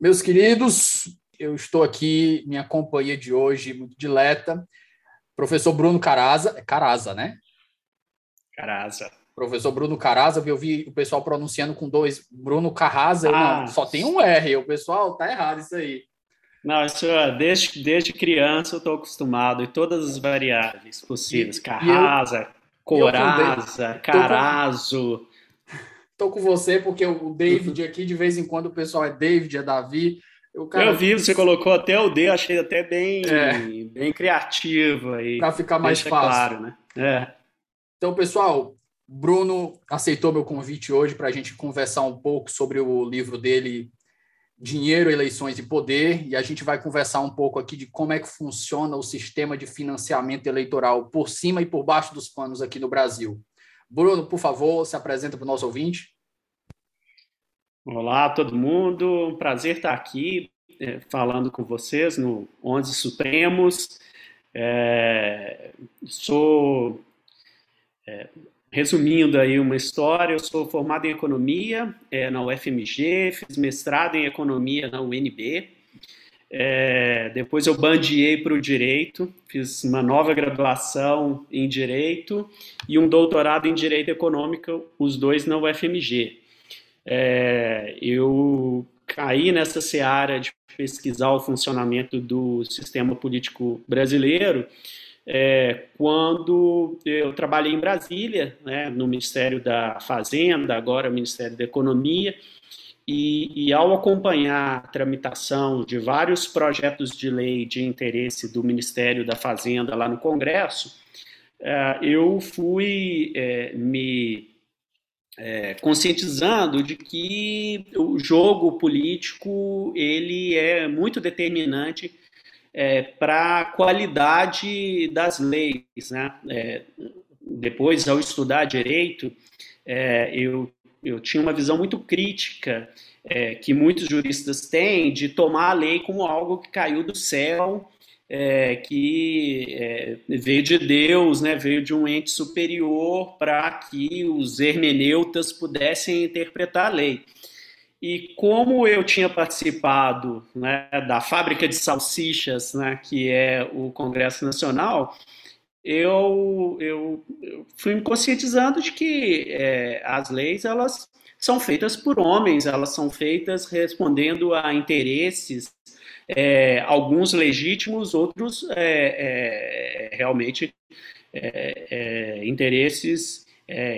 Meus queridos, eu estou aqui, minha companhia de hoje, muito dileta, professor Bruno Caraza, é Caraza, né? Caraza. Professor Bruno Caraza, eu vi o pessoal pronunciando com dois, Bruno Carraza, ah. não, só tem um R, o pessoal tá errado isso aí. Não, isso, desde, desde criança eu estou acostumado, e todas as variáveis possíveis, Carraza, Coraza, Carazo, Estou com você porque o David aqui, de vez em quando, o pessoal é David, é Davi. Eu, cara, eu vi, você colocou até o D, achei até bem, é. bem criativo aí. Para ficar mais fácil. Claro, né? É. Então, pessoal, Bruno aceitou meu convite hoje para a gente conversar um pouco sobre o livro dele, Dinheiro, Eleições e Poder, e a gente vai conversar um pouco aqui de como é que funciona o sistema de financiamento eleitoral por cima e por baixo dos panos aqui no Brasil. Bruno, por favor, se apresenta para o nosso ouvinte. Olá, todo mundo. Um prazer estar aqui é, falando com vocês no 11 Supremos. É, sou, é, resumindo aí uma história, eu sou formado em Economia é, na UFMG, fiz mestrado em Economia na UNB, é, depois eu bandiei para o direito, fiz uma nova graduação em direito e um doutorado em direito econômico, os dois na UFMG. É, eu caí nessa seara de pesquisar o funcionamento do sistema político brasileiro é, quando eu trabalhei em Brasília, né, no Ministério da Fazenda, agora Ministério da Economia, e, e, ao acompanhar a tramitação de vários projetos de lei de interesse do Ministério da Fazenda lá no Congresso, é, eu fui é, me é, conscientizando de que o jogo político ele é muito determinante para a qualidade das leis. Né? Depois, ao estudar direito, eu eu tinha uma visão muito crítica é, que muitos juristas têm de tomar a lei como algo que caiu do céu, é, que é, veio de Deus, né, veio de um ente superior para que os hermeneutas pudessem interpretar a lei. E como eu tinha participado né, da fábrica de salsichas, né, que é o Congresso Nacional, eu, eu, fui me conscientizando de que é, as leis elas são feitas por homens, elas são feitas respondendo a interesses, é, alguns legítimos, outros é, é realmente é, é, interesses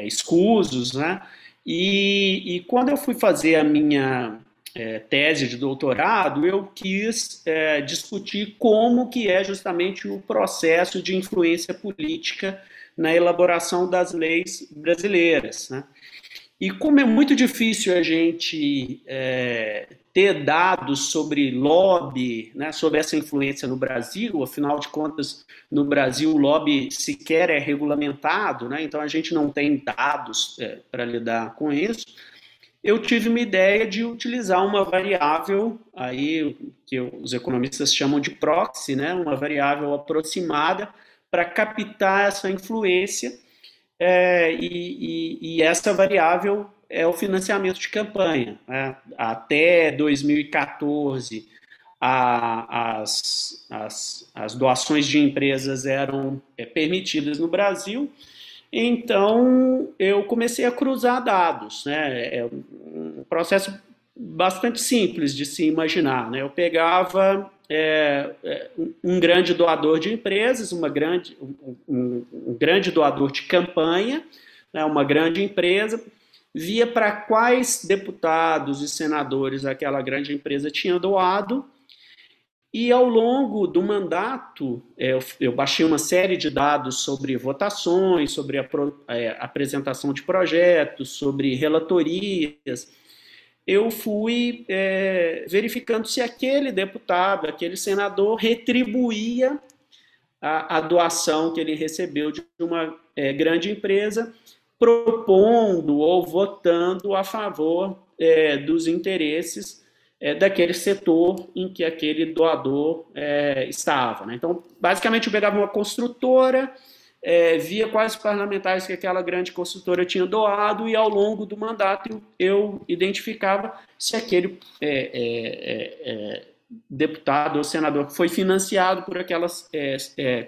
escusos, né? E, e quando eu fui fazer a minha é, tese de doutorado, eu quis é, discutir como que é justamente o processo de influência política na elaboração das leis brasileiras. Né? E como é muito difícil a gente é, ter dados sobre lobby, né, sobre essa influência no Brasil, afinal de contas, no Brasil o lobby sequer é regulamentado, né, então a gente não tem dados é, para lidar com isso eu tive uma ideia de utilizar uma variável aí que os economistas chamam de proxy, né, uma variável aproximada para captar essa influência é, e, e, e, essa variável é o financiamento de campanha. Né? Até 2014, a, as, as, as doações de empresas eram é, permitidas no Brasil então, eu comecei a cruzar dados. Né? É um processo bastante simples de se imaginar. Né? Eu pegava é, é um grande doador de empresas, uma grande, um, um grande doador de campanha, né? uma grande empresa, via para quais deputados e senadores aquela grande empresa tinha doado E ao longo do mandato, é, eu baixei uma série de dados sobre votações, sobre a é, apresentação de projetos, sobre relatorias. Eu fui é, verificando se aquele deputado, aquele senador retribuía a, a doação que ele recebeu de uma é, grande empresa, propondo ou votando a favor é, dos interesses é, daquele setor em que aquele doador é, estava. Né? Então, basicamente, eu pegava uma construtora, é, via quais parlamentares que aquela grande construtora tinha doado e, ao longo do mandato, eu, identificava se aquele é, é, deputado ou senador que foi financiado por aquela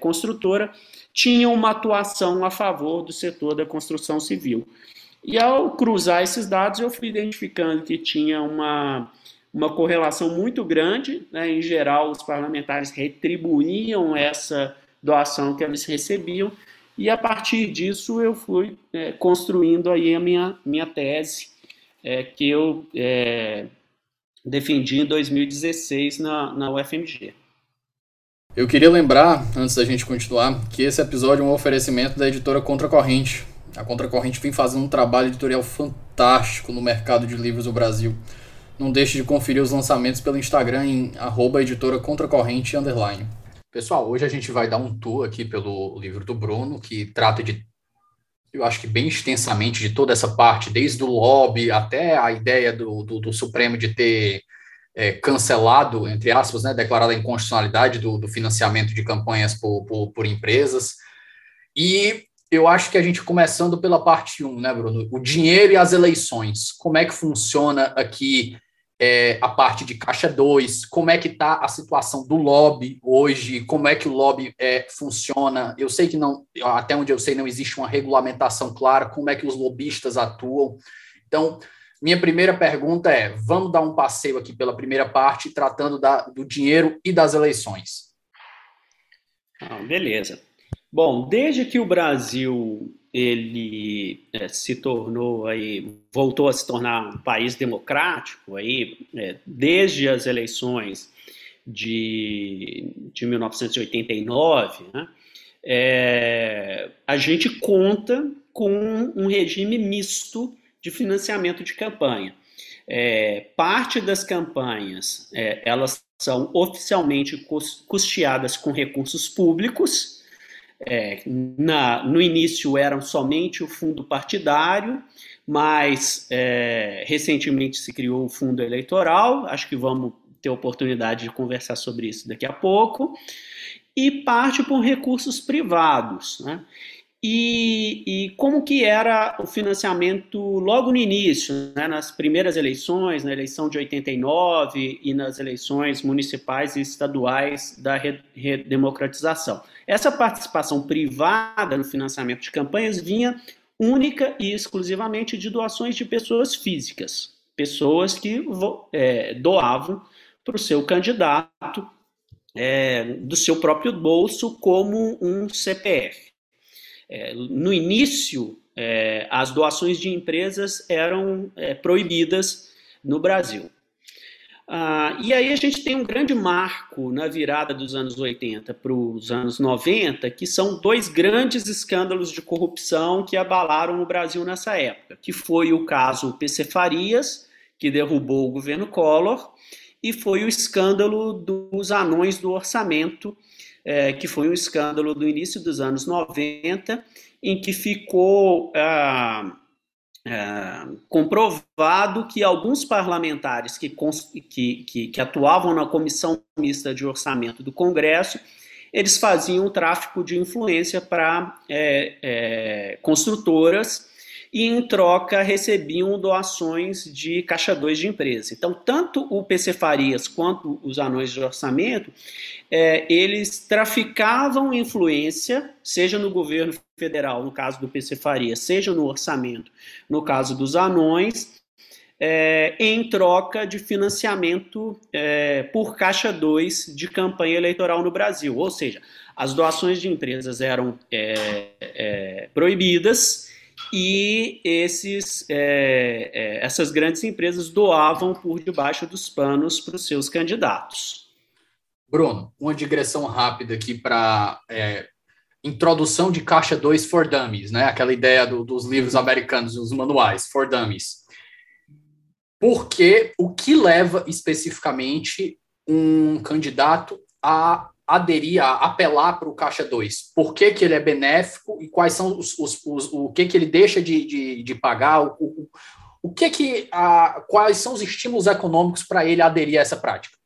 construtora tinha uma atuação a favor do setor da construção civil. E ao cruzar esses dados, eu fui identificando que tinha uma uma correlação muito grande. Né? Em geral, os parlamentares retribuíam essa doação que eles recebiam, e a partir disso eu fui é, construindo aí a minha, minha tese, é, que eu é, defendi em 2016 na, na UFMG. Eu queria lembrar, antes da gente continuar, que esse episódio é um oferecimento da editora Contracorrente. A Contracorrente vem fazendo um trabalho editorial fantástico no mercado de livros do Brasil. Não deixe de conferir os lançamentos pelo Instagram em arroba editora contracorrente underline. Pessoal, hoje a gente vai dar um tour aqui pelo livro do Bruno, que trata de, eu acho que bem extensamente, de toda essa parte, desde o lobby até a ideia do, do, do Supremo de ter é, cancelado, entre aspas, né, declarado a inconstitucionalidade do, do financiamento de campanhas por, por, por, empresas. E eu acho que a gente começando pela parte 1, né, Bruno? O dinheiro e as eleições. Como é que funciona aqui é, a parte de caixa 2, como é que está a situação do lobby hoje, como é que o lobby é, funciona. Eu sei que não, até onde eu sei, não existe uma regulamentação clara, como é que os lobistas atuam. Então, minha primeira pergunta é: vamos dar um passeio aqui pela primeira parte, tratando da, do dinheiro e das eleições. Ah, beleza. Bom, desde que o Brasil ele é, se tornou aí, voltou a se tornar um país democrático aí, é, desde as eleições de, de 1989, né, é, a gente conta com um regime misto de financiamento de campanha. É, parte das campanhas é, elas são oficialmente custeadas com recursos públicos, é, na, no início eram somente o fundo partidário, mas é, recentemente se criou o fundo eleitoral, acho que vamos ter oportunidade de conversar sobre isso daqui a pouco, e parte por recursos privados. Né? E, e, como que era o financiamento logo no início, né, nas primeiras eleições, na eleição de 89 e nas eleições municipais e estaduais da redemocratização. Essa participação privada no financiamento de campanhas vinha única e exclusivamente de doações de pessoas físicas, pessoas que é, doavam para o seu candidato é, do seu próprio bolso como um CPF. É, no início, é, as doações de empresas eram é, proibidas no Brasil. Ah, e aí a gente tem um grande marco na virada dos anos 80 para os anos 90, que são dois grandes escândalos de corrupção que abalaram o Brasil nessa época, que foi o caso PC Farias, que derrubou o governo Collor, e foi o escândalo dos anões do orçamento, é, que foi um escândalo do início dos anos 90, em que ficou ah, ah, comprovado que alguns parlamentares que, que, que, que, atuavam na comissão mista de orçamento do Congresso, eles faziam tráfico de influência para é, é, construtoras e em troca recebiam doações de caixa 2 de empresa. Então, tanto o PC Farias quanto os anões de orçamento, é, eles traficavam influência, seja no governo federal, no caso do PC Farias, seja no orçamento, no caso dos anões, é, em troca de financiamento é, por caixa 2 de campanha eleitoral no Brasil. Ou seja, as doações de empresas eram é, é, proibidas e esses, é, é, essas grandes empresas doavam por debaixo dos panos para os seus candidatos. Bruno, uma digressão rápida aqui para introdução de caixa 2 for dummies, né? Aquela ideia do, dos livros americanos, dos manuais for dummies. Porque o que leva especificamente um candidato a aderir, a apelar para o caixa 2? Por que, que ele é benéfico e quais são os, os, os o que, que ele deixa de, de, de pagar? O, o, o que que a, quais são os estímulos econômicos para ele aderir a essa prática?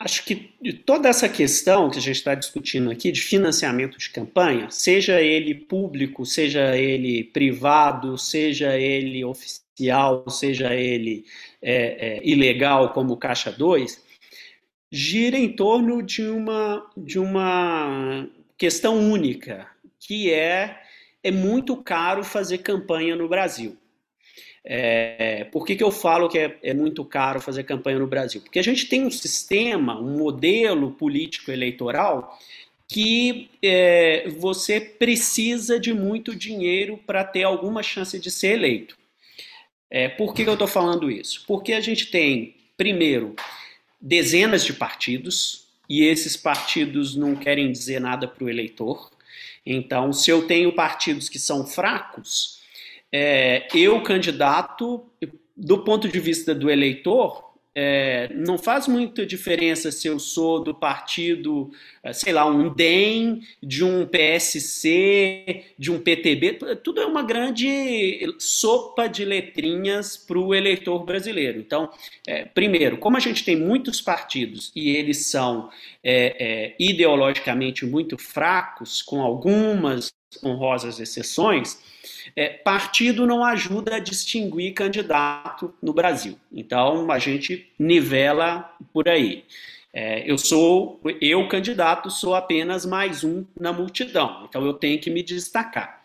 Acho que toda essa questão que a gente está discutindo aqui de financiamento de campanha, seja ele público, seja ele privado, seja ele oficial, seja ele é, é, ilegal, como Caixa 2, gira em torno de uma, de uma questão única, que é, é muito caro fazer campanha no Brasil. É, por que, que eu falo que é, é, muito caro fazer campanha no Brasil? Porque a gente tem um sistema, um modelo político eleitoral que é, você precisa de muito dinheiro para ter alguma chance de ser eleito. É, por que, que eu estou falando isso? Porque a gente tem, primeiro, dezenas de partidos e esses partidos não querem dizer nada para o eleitor. Então, se eu tenho partidos que são fracos, é, eu, candidato, do ponto de vista do eleitor, é, não faz muita diferença se eu sou do partido, é, sei lá, um DEM, de um PSC, de um PTB, tudo é uma grande sopa de letrinhas para o eleitor brasileiro. Então, é, primeiro, como a gente tem muitos partidos e eles são é, é, ideologicamente muito fracos, com algumas honrosas exceções, é, partido não ajuda a distinguir candidato no Brasil. Então a gente nivela por aí. É, eu sou, eu candidato, sou apenas mais um na multidão. Então eu tenho que me destacar.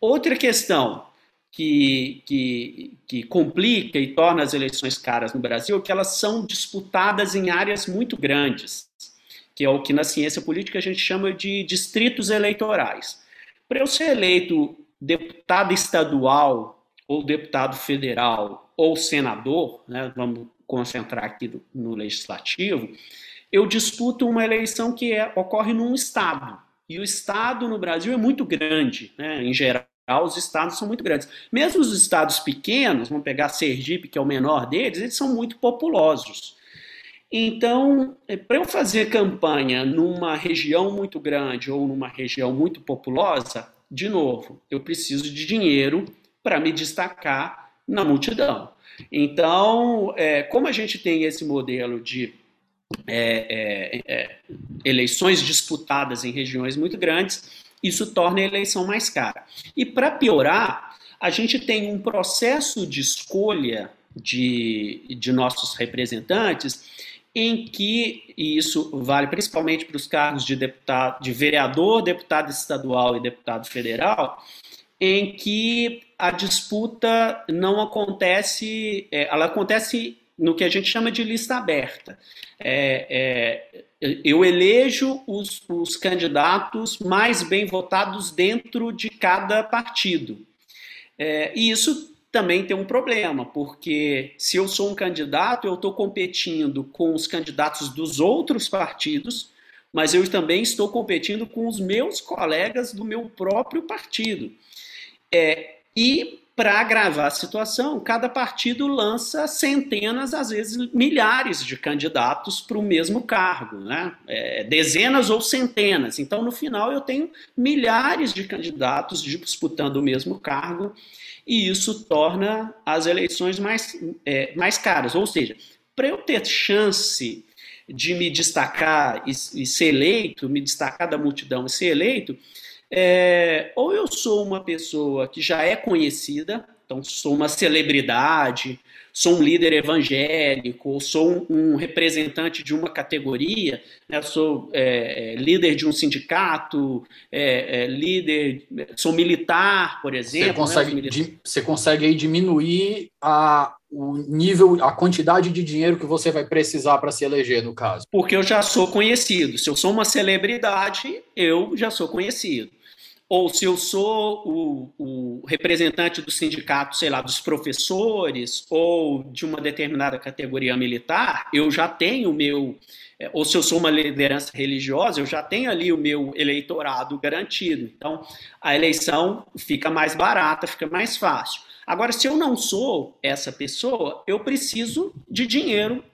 Outra questão que, que, que complica e torna as eleições caras no Brasil é que elas são disputadas em áreas muito grandes, que é o que na ciência política a gente chama de distritos eleitorais. Para eu ser eleito deputado estadual ou deputado federal ou senador, né, vamos concentrar aqui no, no legislativo, eu disputo uma eleição que é, ocorre num estado. E o estado no Brasil é muito grande, né, em geral. Os estados são muito grandes. Mesmo os estados pequenos, vamos pegar Sergipe, que é o menor deles, eles são muito populosos. Então, é, para eu fazer campanha numa região muito grande ou numa região muito populosa, de novo, eu preciso de dinheiro para me destacar na multidão. Então, é, como a gente tem esse modelo de é, é, eleições disputadas em regiões muito grandes, isso torna a eleição mais cara. E para piorar, a gente tem um processo de escolha de, de nossos representantes em que, e isso vale principalmente para os cargos de deputado, de vereador, deputado estadual e deputado federal, em que a disputa não acontece, é, ela acontece no que a gente chama de lista aberta. É, é, eu elejo os, os candidatos mais bem votados dentro de cada partido. É, e isso também tem um problema, porque se eu sou um candidato, eu estou competindo com os candidatos dos outros partidos, mas eu também estou competindo com os meus colegas do meu próprio partido. É, e para agravar a situação, cada partido lança centenas, às vezes milhares de candidatos para o mesmo cargo, né? É, dezenas ou centenas. Então, no final, eu tenho milhares de candidatos disputando o mesmo cargo e isso torna as eleições mais, é, mais caras. Ou seja, para eu ter chance de me destacar e, e, ser eleito, me destacar da multidão e ser eleito, é, ou eu sou uma pessoa que já é conhecida, então sou uma celebridade, sou um líder evangélico, ou sou um, um representante de uma categoria, né? sou é, é, líder de um sindicato, é, é líder, sou militar, por exemplo. Você consegue, né? di, você consegue aí diminuir a, o nível, a quantidade de dinheiro que você vai precisar para se eleger, no caso. Porque eu já sou conhecido. Se eu sou uma celebridade, eu já sou conhecido. Ou se eu sou o, o, representante do sindicato, sei lá, dos professores, ou de uma determinada categoria militar, eu já tenho o meu, é, ou se eu sou uma liderança religiosa, eu já tenho ali o meu eleitorado garantido. Então, a eleição fica mais barata, fica mais fácil. Agora, se eu não sou essa pessoa, eu preciso de dinheiro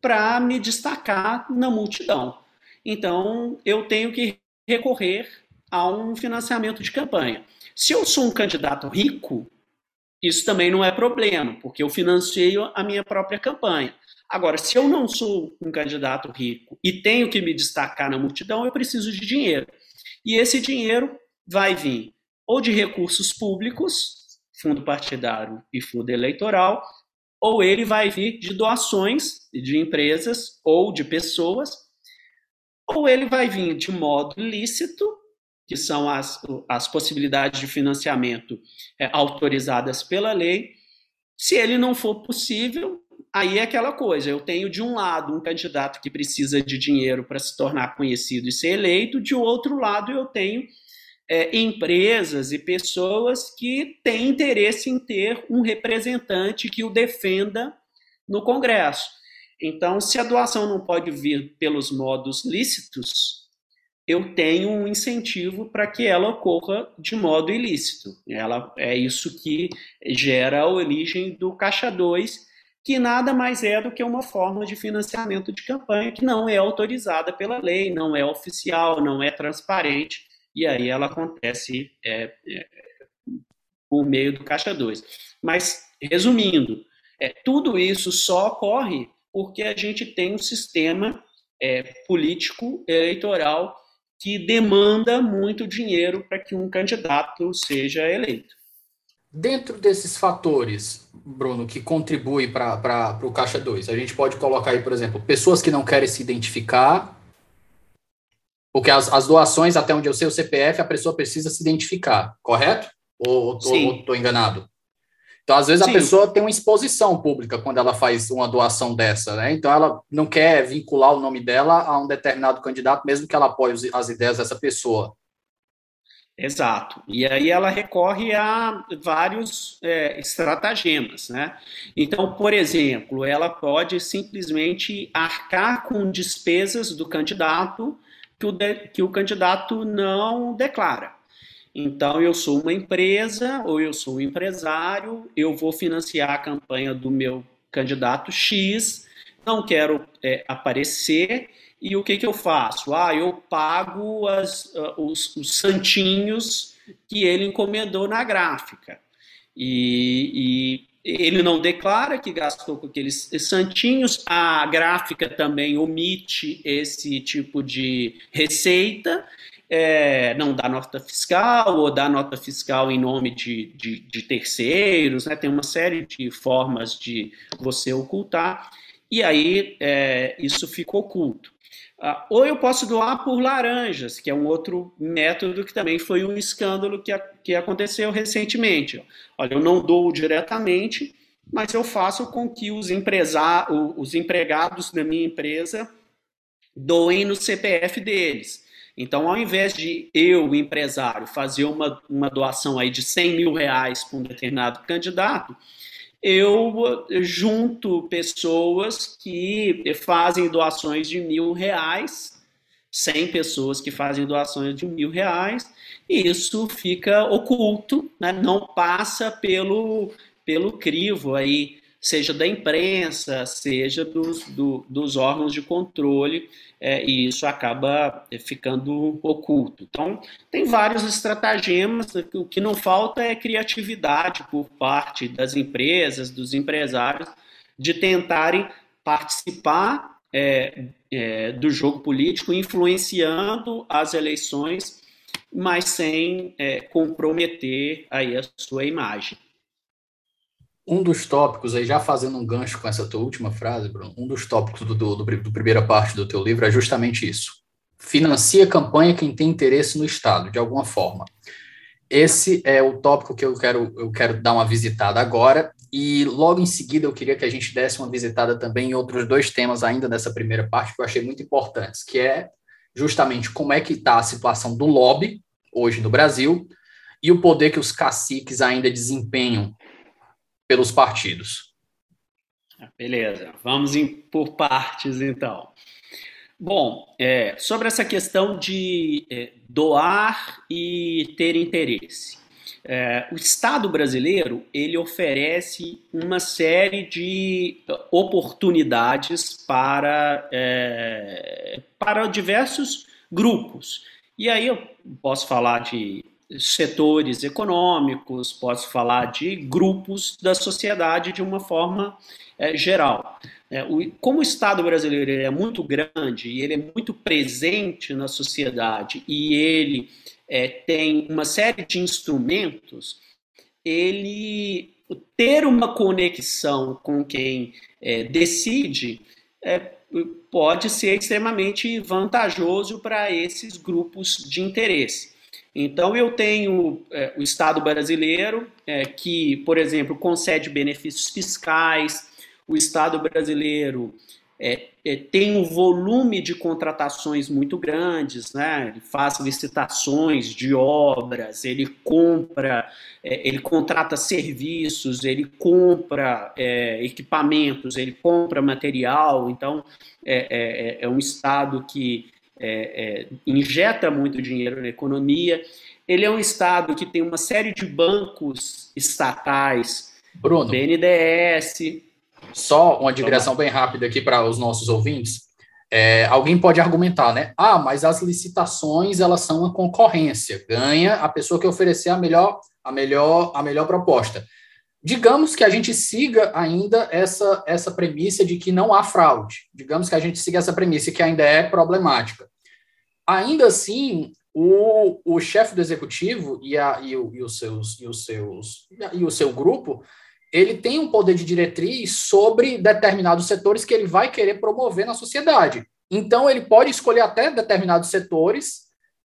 para me destacar na multidão. Então, eu tenho que recorrer a um financiamento de campanha. Se eu sou um candidato rico, isso também não é problema, porque eu financieio a minha própria campanha. Agora, se eu não sou um candidato rico e tenho que me destacar na multidão, eu preciso de dinheiro. E esse dinheiro vai vir ou de recursos públicos, fundo partidário e fundo eleitoral, ou ele vai vir de doações de empresas ou de pessoas, ou ele vai vir de modo lícito que são as, as possibilidades de financiamento é, autorizadas pela lei. Se ele não for possível, aí é aquela coisa: eu tenho de um lado um candidato que precisa de dinheiro para se tornar conhecido e ser eleito, de outro lado, eu tenho é, empresas e pessoas que têm interesse em ter um representante que o defenda no Congresso. Então, se a doação não pode vir pelos modos lícitos, eu tenho um incentivo para que ela ocorra de modo ilícito. Ela é isso que gera a origem do Caixa 2, que nada mais é do que uma forma de financiamento de campanha que não é autorizada pela lei, não é oficial, não é transparente, e aí ela acontece é, é, por meio do Caixa 2. Mas, resumindo, é, tudo isso só ocorre porque a gente tem um sistema é, político eleitoral que demanda muito dinheiro para que um candidato seja eleito. Dentro desses fatores, Bruno, que contribuem para o Caixa 2, a gente pode colocar aí, por exemplo, pessoas que não querem se identificar, porque as, as doações, até onde eu sei, o CPF, a pessoa precisa se identificar, correto? Ou estou enganado? Então, às vezes, Sim. a pessoa tem uma exposição pública quando ela faz uma doação dessa, né? Então, ela não quer vincular o nome dela a um determinado candidato, mesmo que ela apoie as ideias dessa pessoa. Exato. E aí ela recorre a vários é, estratagemas, né? Então, por exemplo, ela pode simplesmente arcar com despesas do candidato que o, de, que o candidato não declara. Então, eu sou uma empresa ou eu sou um empresário, eu vou financiar a campanha do meu candidato X, não quero é, aparecer, e o que, que eu faço? Ah, eu pago as, uh, os, os, santinhos que ele encomendou na gráfica. E, e ele não declara que gastou com aqueles santinhos, a gráfica também omite esse tipo de receita, é, não dá nota fiscal ou dá nota fiscal em nome de, de, de, terceiros, né? tem uma série de formas de você ocultar, e aí é, isso fica oculto. Ah, ou eu posso doar por laranjas, que é um outro método que também foi um escândalo que, a, que aconteceu recentemente. Olha, eu não dou diretamente, mas eu faço com que os, os empregados da minha empresa doem no CPF deles. Então, ao invés de eu, empresário, fazer uma, uma doação aí de 100 mil reais para um determinado candidato, eu junto pessoas que fazem doações de mil reais, 100 pessoas que fazem doações de mil reais, e isso fica oculto, né? não passa pelo, pelo crivo aí, seja da imprensa, seja dos, do, dos órgãos de controle é, e isso acaba ficando oculto. Então, tem vários estratagemas, o que não falta é criatividade por parte das empresas, dos empresários, de tentarem participar é, é, do jogo político, influenciando as eleições, mas sem é, comprometer aí a sua imagem um dos tópicos, aí já fazendo um gancho com essa tua última frase, Bruno, um dos tópicos do, do, do, do primeira parte do teu livro é justamente isso. Financia campanha quem tem interesse no Estado, de alguma forma. Esse é o tópico que eu quero, eu quero dar uma visitada agora, e logo em seguida eu queria que a gente desse uma visitada também em outros dois temas ainda dessa primeira parte que eu achei muito importantes, que é justamente como é que está a situação do lobby hoje no Brasil e o poder que os caciques ainda desempenham pelos partidos. Ah, beleza, vamos em, por partes então. Bom, é, sobre essa questão de é, doar e ter interesse. É, o Estado brasileiro ele oferece uma série de oportunidades para, é, para diversos grupos. E aí eu posso falar de setores econômicos, posso falar de grupos da sociedade de uma forma é, geral. É, o, como o Estado brasileiro é muito grande e ele é muito presente na sociedade e ele é, tem uma série de instrumentos, ele ter uma conexão com quem é, decide é, pode ser extremamente vantajoso para esses grupos de interesse. Então, eu tenho é, o Estado brasileiro, é, que, por exemplo, concede benefícios fiscais, o Estado brasileiro é, é, tem um volume de contratações muito grandes, né? ele faz licitações de obras, ele compra, é, ele contrata serviços, ele compra é, equipamentos, ele compra material, então é, um Estado que injeta muito dinheiro na economia, ele é um Estado que tem uma série de bancos estatais, Bruno. BNDES, só uma digressão bem rápida aqui para os nossos ouvintes. É, alguém pode argumentar, né? Ah, mas as licitações elas são uma concorrência. Ganha a pessoa que oferecer a melhor, a melhor, a melhor proposta. Digamos que a gente siga ainda essa, essa premissa de que não há fraude. Digamos que a gente siga essa premissa que ainda é problemática. Ainda assim, o, o chefe do executivo e, a, e, o, e os seus e os seus e o seu grupo ele tem um poder de diretriz sobre determinados setores que ele vai querer promover na sociedade. Então, ele pode escolher até determinados setores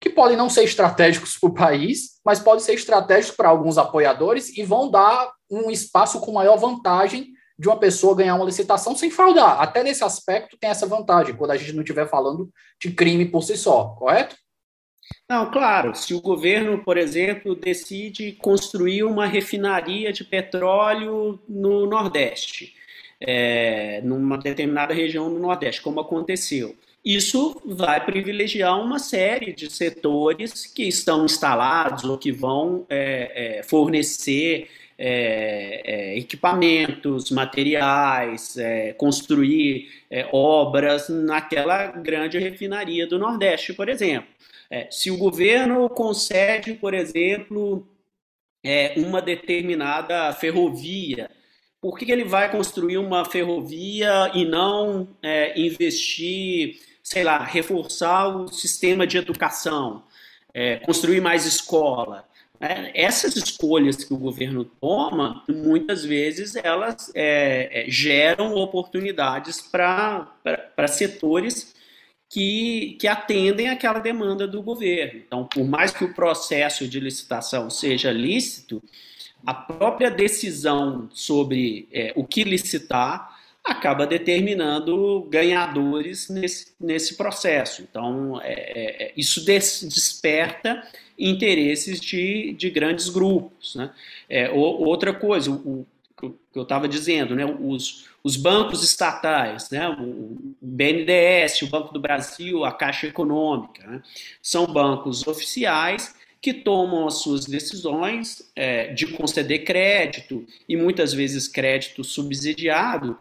que podem não ser estratégicos para o país, mas podem ser estratégicos para alguns apoiadores e vão dar um espaço com maior vantagem de uma pessoa ganhar uma licitação sem fraudar. Até nesse aspecto tem essa vantagem, quando a gente não estiver falando de crime por si só, correto? Não, claro, se o governo, por exemplo, decide construir uma refinaria de petróleo no Nordeste, é, numa determinada região do Nordeste, como aconteceu, isso vai privilegiar uma série de setores que estão instalados ou que vão é, é, fornecer é, é, equipamentos, materiais, é, construir é, obras naquela grande refinaria do Nordeste, por exemplo. Se o governo concede, por exemplo, uma determinada ferrovia, por que, que, ele vai construir uma ferrovia e não investir, sei lá, reforçar o sistema de educação, é, construir mais escola? É, essas escolhas que o governo toma, muitas vezes elas é, geram oportunidades para setores que, que atendem àquela demanda do governo. Então, por mais que o processo de licitação seja lícito, a própria decisão sobre é, o que licitar acaba determinando ganhadores nesse, nesse processo. Então, é, é, é isso des, desperta interesses de, de grandes grupos. Né? É, outra coisa, o, o que eu estava dizendo, né? os, os bancos estatais, né, o BNDES, o Banco do Brasil, a Caixa Econômica, né, são bancos oficiais que tomam as suas decisões é, de conceder crédito e muitas vezes crédito subsidiado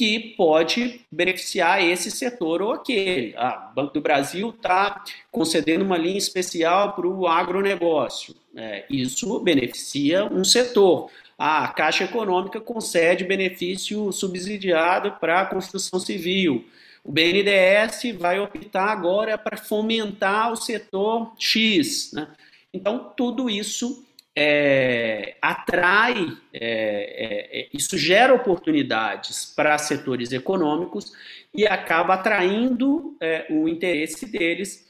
que pode beneficiar esse setor ou aquele. Ah, o Banco do Brasil está concedendo uma linha especial para o agronegócio. É, isso beneficia um setor a Caixa Econômica concede benefício subsidiado para a construção civil. O BNDES vai optar agora para fomentar o setor X. Né? Então, tudo isso é, atrai, é, é, isso gera oportunidades para setores econômicos e acaba atraindo é, o interesse deles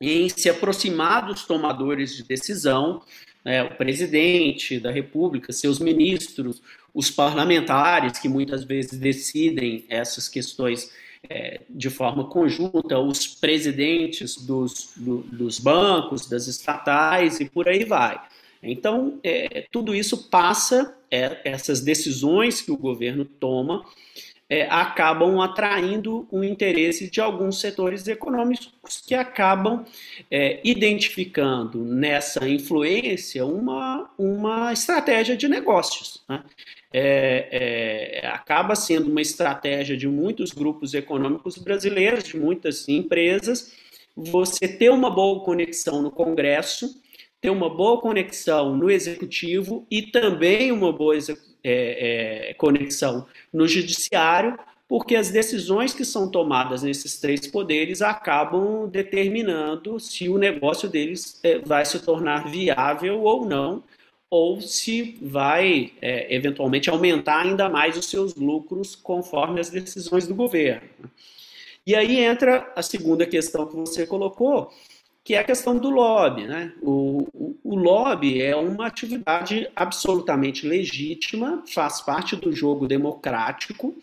em se aproximar dos tomadores de decisão né, o presidente da República, seus ministros, os parlamentares que muitas vezes decidem essas questões é, de forma conjunta os presidentes dos, do, dos bancos, das estatais e por aí vai. Então, é, tudo isso passa, é, essas decisões que o governo toma, é, acabam atraindo o interesse de alguns setores econômicos que acabam é, identificando nessa influência uma, uma estratégia de negócios. Né? É, é, acaba sendo uma estratégia de muitos grupos econômicos brasileiros, de muitas empresas, você ter uma boa conexão no Congresso, ter uma boa conexão no Executivo e também uma boa é, é, conexão no Judiciário, porque as decisões que são tomadas nesses três poderes acabam determinando se o negócio deles é, vai se tornar viável ou não, ou se vai é, eventualmente aumentar ainda mais os seus lucros conforme as decisões do governo. E aí entra a segunda questão que você colocou, que é a questão do lobby. Né? O, o, o, lobby é uma atividade absolutamente legítima, faz parte do jogo democrático,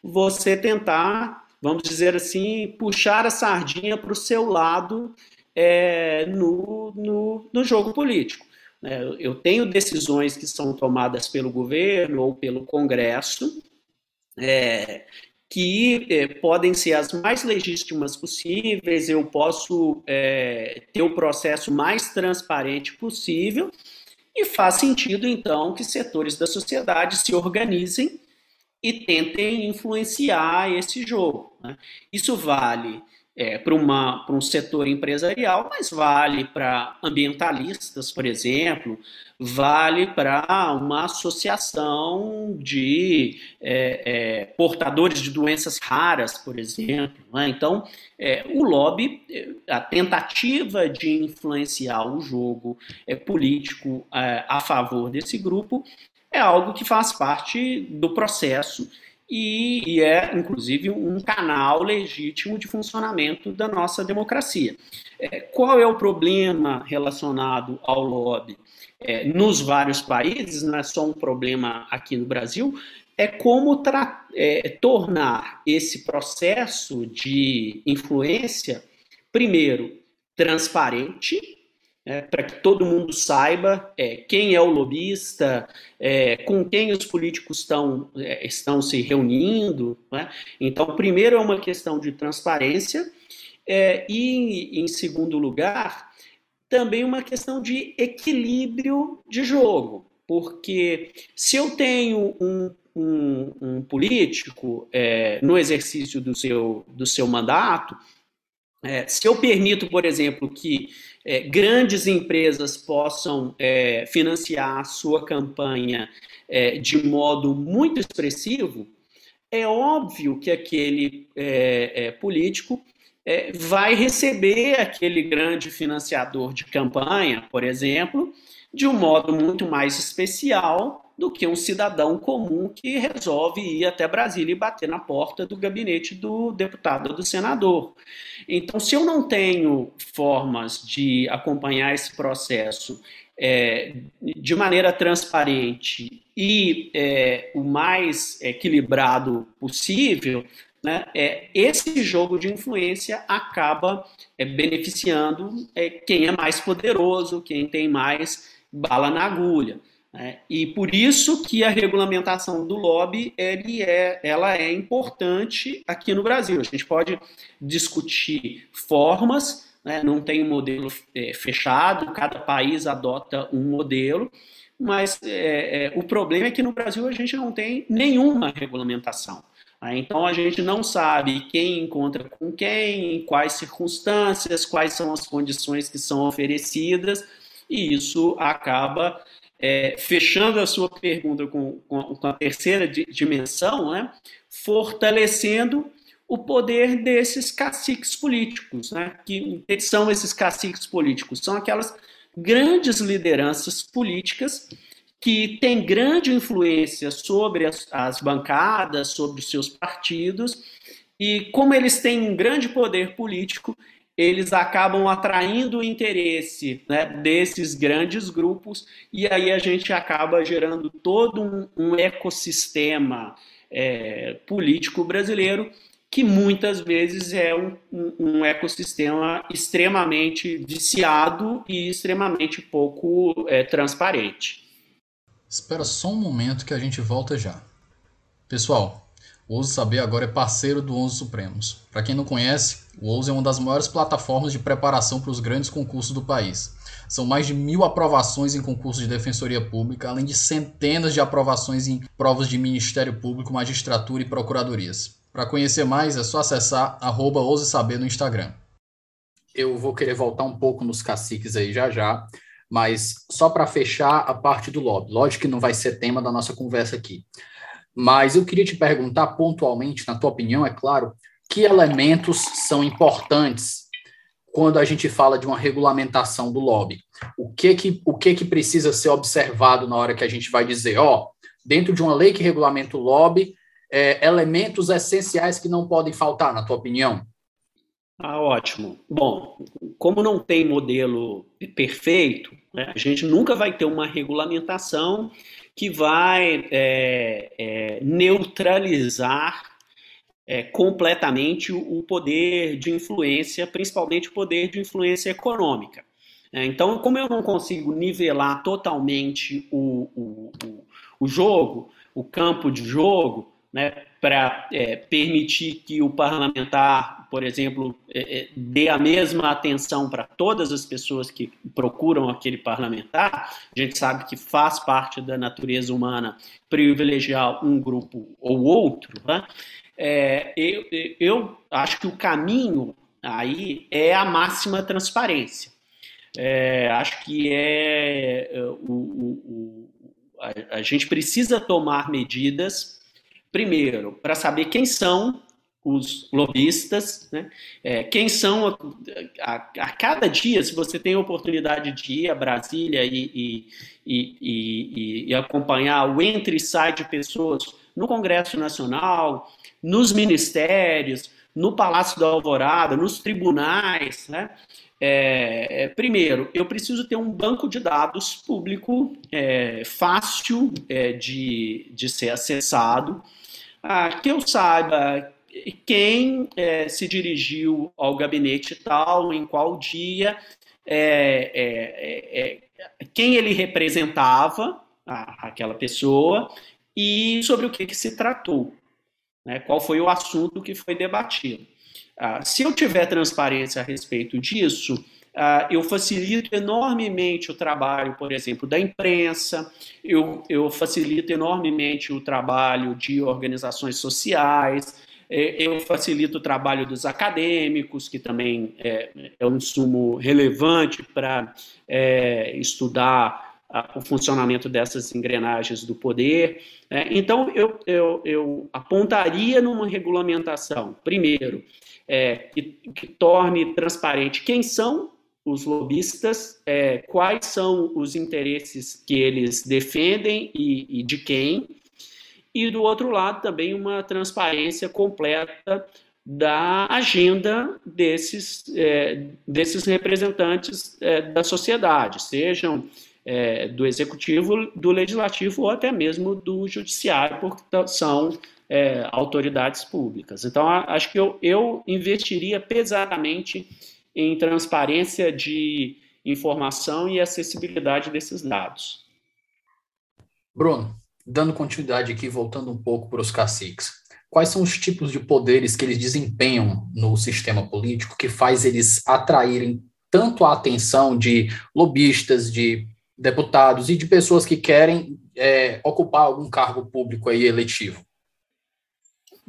você tentar, vamos dizer assim, puxar a sardinha para o seu lado é, no, no, no jogo político. Né? Eu tenho decisões que são tomadas pelo governo ou pelo Congresso, é, que é, podem ser as mais legítimas possíveis, eu posso é, ter o processo mais transparente possível, e faz sentido, então, que setores da sociedade se organizem e tentem influenciar esse jogo. Né? Isso vale é, para um setor empresarial, mas vale para ambientalistas, por exemplo, vale para uma associação de é, é, portadores de doenças raras, por exemplo. Né? Então, é, o lobby, é, a tentativa de influenciar o jogo é, político a favor desse grupo, é algo que faz parte do processo e, e, é, inclusive, um canal legítimo de funcionamento da nossa democracia. É, qual é o problema relacionado ao lobby? É, nos vários países, não é só um problema aqui no Brasil, é como é, tornar esse processo de influência, primeiro, transparente, é, para que todo mundo saiba é, quem é o lobista, é, com quem os políticos estão, é, estão se reunindo. Né? Então, primeiro é uma questão de transparência, é, e, em segundo lugar, também uma questão de equilíbrio de jogo, porque se eu tenho um, um, um político é, no exercício do seu, do seu mandato, se eu permito, por exemplo, que é, grandes empresas possam é, financiar a sua campanha é, de modo muito expressivo, é óbvio que aquele é, é, político é, vai receber aquele grande financiador de campanha, por exemplo, de um modo muito mais especial do que um cidadão comum que resolve ir até Brasília e bater na porta do gabinete do deputado ou do senador. Então, se eu não tenho formas de acompanhar esse processo é, de maneira transparente e é, o mais equilibrado possível, né, é, esse jogo de influência acaba é, beneficiando é, quem é mais poderoso, quem tem mais bala na agulha. É, e por isso que a regulamentação do lobby ele é, ela é importante aqui no Brasil. A gente pode discutir formas, né, não tem um modelo é, fechado, cada país adota um modelo, mas é, é, o problema é que no Brasil a gente não tem nenhuma regulamentação. Né. Então a gente não sabe quem encontra com quem, em quais circunstâncias, quais são as condições que são oferecidas, e isso acaba é, fechando a sua pergunta com, com, com a terceira dimensão, né, fortalecendo o poder desses caciques políticos. Né, que, que são esses caciques políticos? São aquelas grandes lideranças políticas que têm grande influência sobre as, as bancadas, sobre os seus partidos, e como eles têm um grande poder político, eles acabam atraindo o interesse né, desses grandes grupos e aí a gente acaba gerando todo um, um ecossistema é, político brasileiro que muitas vezes é um, um, um, ecossistema extremamente viciado e extremamente pouco é, transparente. Espera só um momento que a gente volta já. Pessoal, o Ouse Saber agora é parceiro do Onze Supremos. Para quem não conhece, o Ouse é uma das maiores plataformas de preparação para os grandes concursos do país. São mais de mil aprovações em concursos de defensoria pública, além de centenas de aprovações em provas de Ministério Público, magistratura e procuradorias. Para conhecer mais, é só acessar arroba Saber no Instagram. Eu vou querer voltar um pouco nos caciques aí já já, mas só para fechar a parte do lobby. Lógico que não vai ser tema da nossa conversa aqui. Mas eu queria te perguntar pontualmente, na tua opinião, é claro, que elementos são importantes quando a gente fala de uma regulamentação do lobby? O que que, o que, que precisa ser observado na hora que a gente vai dizer, ó, dentro de uma lei que regulamenta o lobby, é, elementos essenciais que não podem faltar, na tua opinião? Ah, ótimo. Bom, como não tem modelo perfeito, né, a gente nunca vai ter uma regulamentação que vai é, é, neutralizar é, completamente o poder de influência, principalmente o poder de influência econômica. É, então, como eu não consigo nivelar totalmente o, o, o, o jogo, o campo de jogo, né, para é, permitir que o parlamentar, por exemplo, é, é, dê a mesma atenção para todas as pessoas que procuram aquele parlamentar. A gente sabe que faz parte da natureza humana privilegiar um grupo ou outro. Né? É, eu, eu acho que o caminho aí é a máxima transparência. É, acho que é o, o, o a, a gente precisa tomar medidas primeiro, para saber quem são os lobistas, né? É, quem são a, a, a, cada dia, se você tem a oportunidade de ir a Brasília e, e, e, e, acompanhar o entre e sai de pessoas no Congresso Nacional, nos ministérios, no Palácio da Alvorada, nos tribunais, né? É, é, primeiro, eu preciso ter um banco de dados público é, fácil é, de, de ser acessado, ah, que eu saiba quem é, se dirigiu ao gabinete tal, em qual dia, é, é, é, é quem ele representava, a, aquela pessoa, e sobre o que, que se tratou, né, qual foi o assunto que foi debatido. Ah, se eu tiver transparência a respeito disso, eu facilito enormemente o trabalho, por exemplo, da imprensa, eu, eu facilito enormemente o trabalho de organizações sociais, é, eu facilito o trabalho dos acadêmicos, que também é, é um insumo relevante para é, estudar a, o funcionamento dessas engrenagens do poder. É, então, eu, eu, eu apontaria numa regulamentação, primeiro, é, que, que torne transparente quem são os lobistas, é, quais são os interesses que eles defendem e, e, de quem, e do outro lado também uma transparência completa da agenda desses, é, desses representantes é, da sociedade, sejam é, do executivo, do legislativo ou até mesmo do judiciário, porque são é, autoridades públicas. Então, acho que eu, eu investiria pesadamente em transparência de informação e acessibilidade desses dados. Bruno, dando continuidade aqui, voltando um pouco para os caciques, quais são os tipos de poderes que eles desempenham no sistema político que faz eles atraírem tanto a atenção de lobistas, de deputados e de pessoas que querem é, ocupar algum cargo público aí eletivo?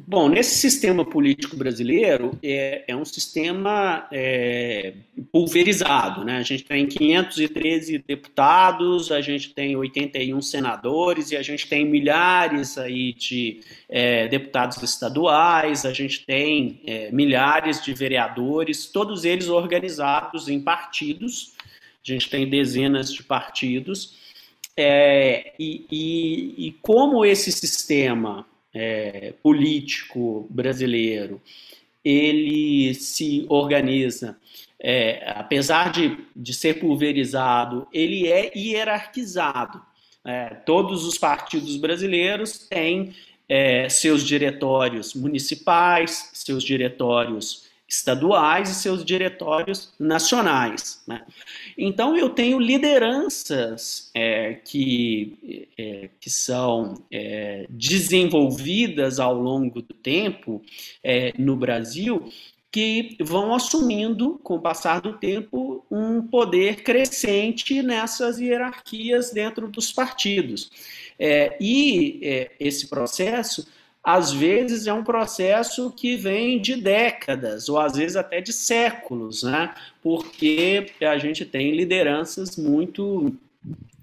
Bom, nesse sistema político brasileiro, é, é um sistema é, pulverizado. Né? A gente tem 513 deputados, a gente tem 81 senadores e a gente tem milhares aí de é, deputados estaduais, a gente tem é, milhares de vereadores, todos eles organizados em partidos. A gente tem dezenas de partidos. É, e, e, e como esse sistema é, político brasileiro ele se organiza, é, apesar de, de ser pulverizado, ele é hierarquizado. É, todos os partidos brasileiros têm é, seus diretórios municipais, seus diretórios estaduais e seus diretórios nacionais. Né? Então, eu tenho lideranças é, que, é, que são é, desenvolvidas ao longo do tempo é, no Brasil que vão assumindo, com o passar do tempo, um poder crescente nessas hierarquias dentro dos partidos. É, e é, esse processo às vezes é um processo que vem de décadas, ou às vezes até de séculos, né? porque a gente tem lideranças muito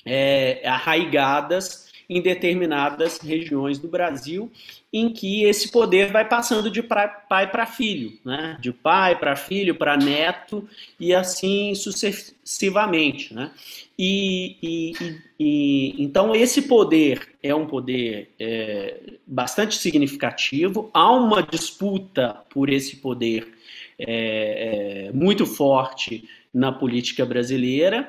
é, arraigadas em determinadas regiões do Brasil, em que esse poder vai passando de pai para filho, né? de pai para filho, para neto, e assim sucessivamente. Né? E, e, e, então esse poder é um poder é, bastante significativo. Há uma disputa por esse poder é, é, muito forte na política brasileira.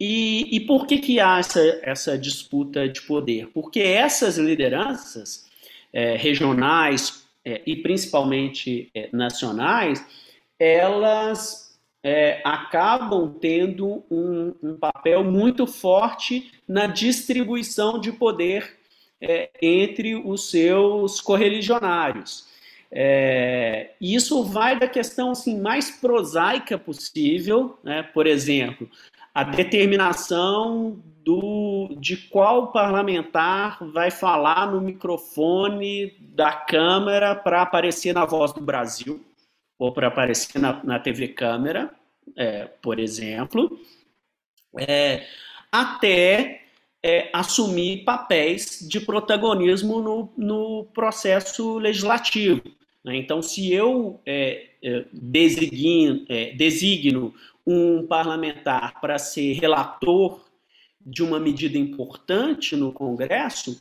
E, e por que, que há essa, essa disputa de poder? Porque essas lideranças é, regionais é, e principalmente é, nacionais, elas é, acabam tendo um, um, papel muito forte na distribuição de poder é, entre os seus correligionários. É, isso vai da questão assim, mais prosaica possível, né? por exemplo, a determinação do, de qual parlamentar vai falar no microfone da Câmara para aparecer na Voz do Brasil ou para aparecer na, na TV Câmara, é, por exemplo, é, até é, assumir papéis de protagonismo no, no processo legislativo. Né? Então, se eu é, é, designo, é, designo um parlamentar para ser relator de uma medida importante no Congresso,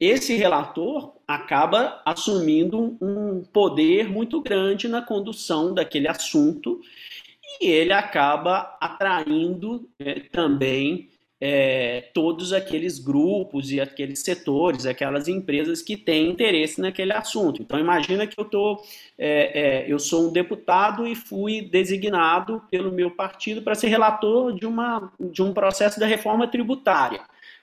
esse relator acaba assumindo um poder muito grande na condução daquele assunto e ele acaba atraindo é, também é, todos aqueles grupos e aqueles setores, aquelas empresas que têm interesse naquele assunto. Então imagina que eu tô, é, é eu sou um deputado e fui designado pelo meu partido para ser relator de, uma, de um processo da reforma tributária.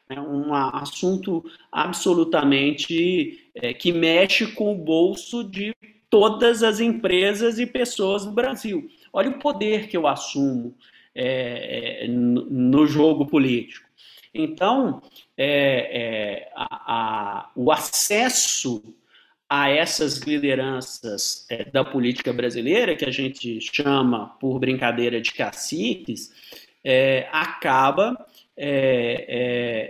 É um assunto absolutamente é, que mexe com o bolso de todas as empresas e pessoas do Brasil. Olha o poder que eu assumo é, é no jogo político. Então, é, é, a, a, o acesso a essas lideranças é, da política brasileira, que a gente chama por brincadeira de caciques, acaba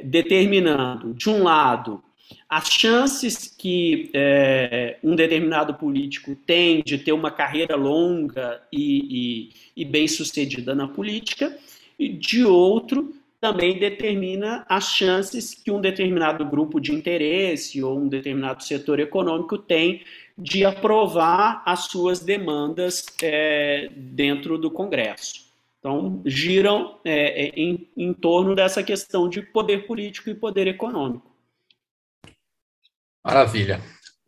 determinando, de um lado, as chances que é, um determinado político tem de ter uma carreira longa e, e, e bem sucedida na política, e de outro, também determina as chances que um determinado grupo de interesse ou um determinado setor econômico tem de aprovar as suas demandas é, dentro do Congresso. Então, giram é, é, em, em torno dessa questão de poder político e poder econômico. Maravilha.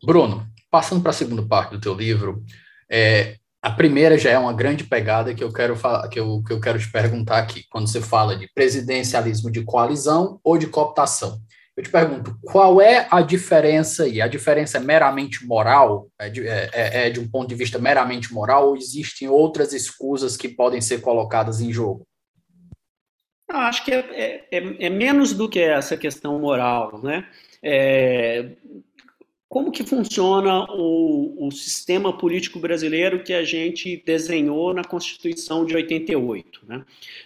Bruno, passando para a segunda parte do teu livro, é, a primeira já é uma grande pegada que eu quero que eu, que eu quero te perguntar aqui, quando você fala de presidencialismo de coalizão ou de cooptação. Eu te pergunto, qual é a diferença aí? A diferença é meramente moral? É de, é, é, é de um ponto de vista meramente moral ou existem outras escusas que podem ser colocadas em jogo? Eu acho que é, é, é, é, menos do que essa questão moral, né? É, como que funciona o, o, sistema político brasileiro que a gente desenhou na Constituição de 88? Né?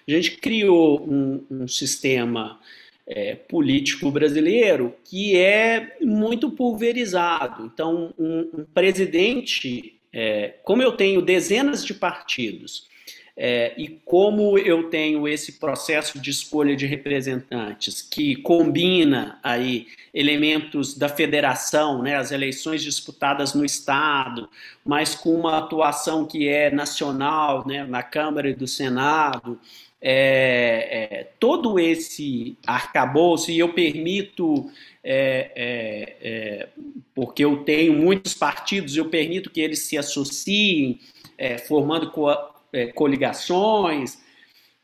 A gente criou um, um sistema é, político brasileiro que é muito pulverizado. Então, um, um presidente, é, como eu tenho dezenas de partidos, é, e como eu tenho esse processo de escolha de representantes que combina aí elementos da federação, né, as eleições disputadas no estado, mas com uma atuação que é nacional, né, na Câmara e do Senado, é, é, todo esse arcabouço, e eu permito é, é, é porque eu tenho muitos partidos, eu permito que eles se associem, é, formando co é, coligações.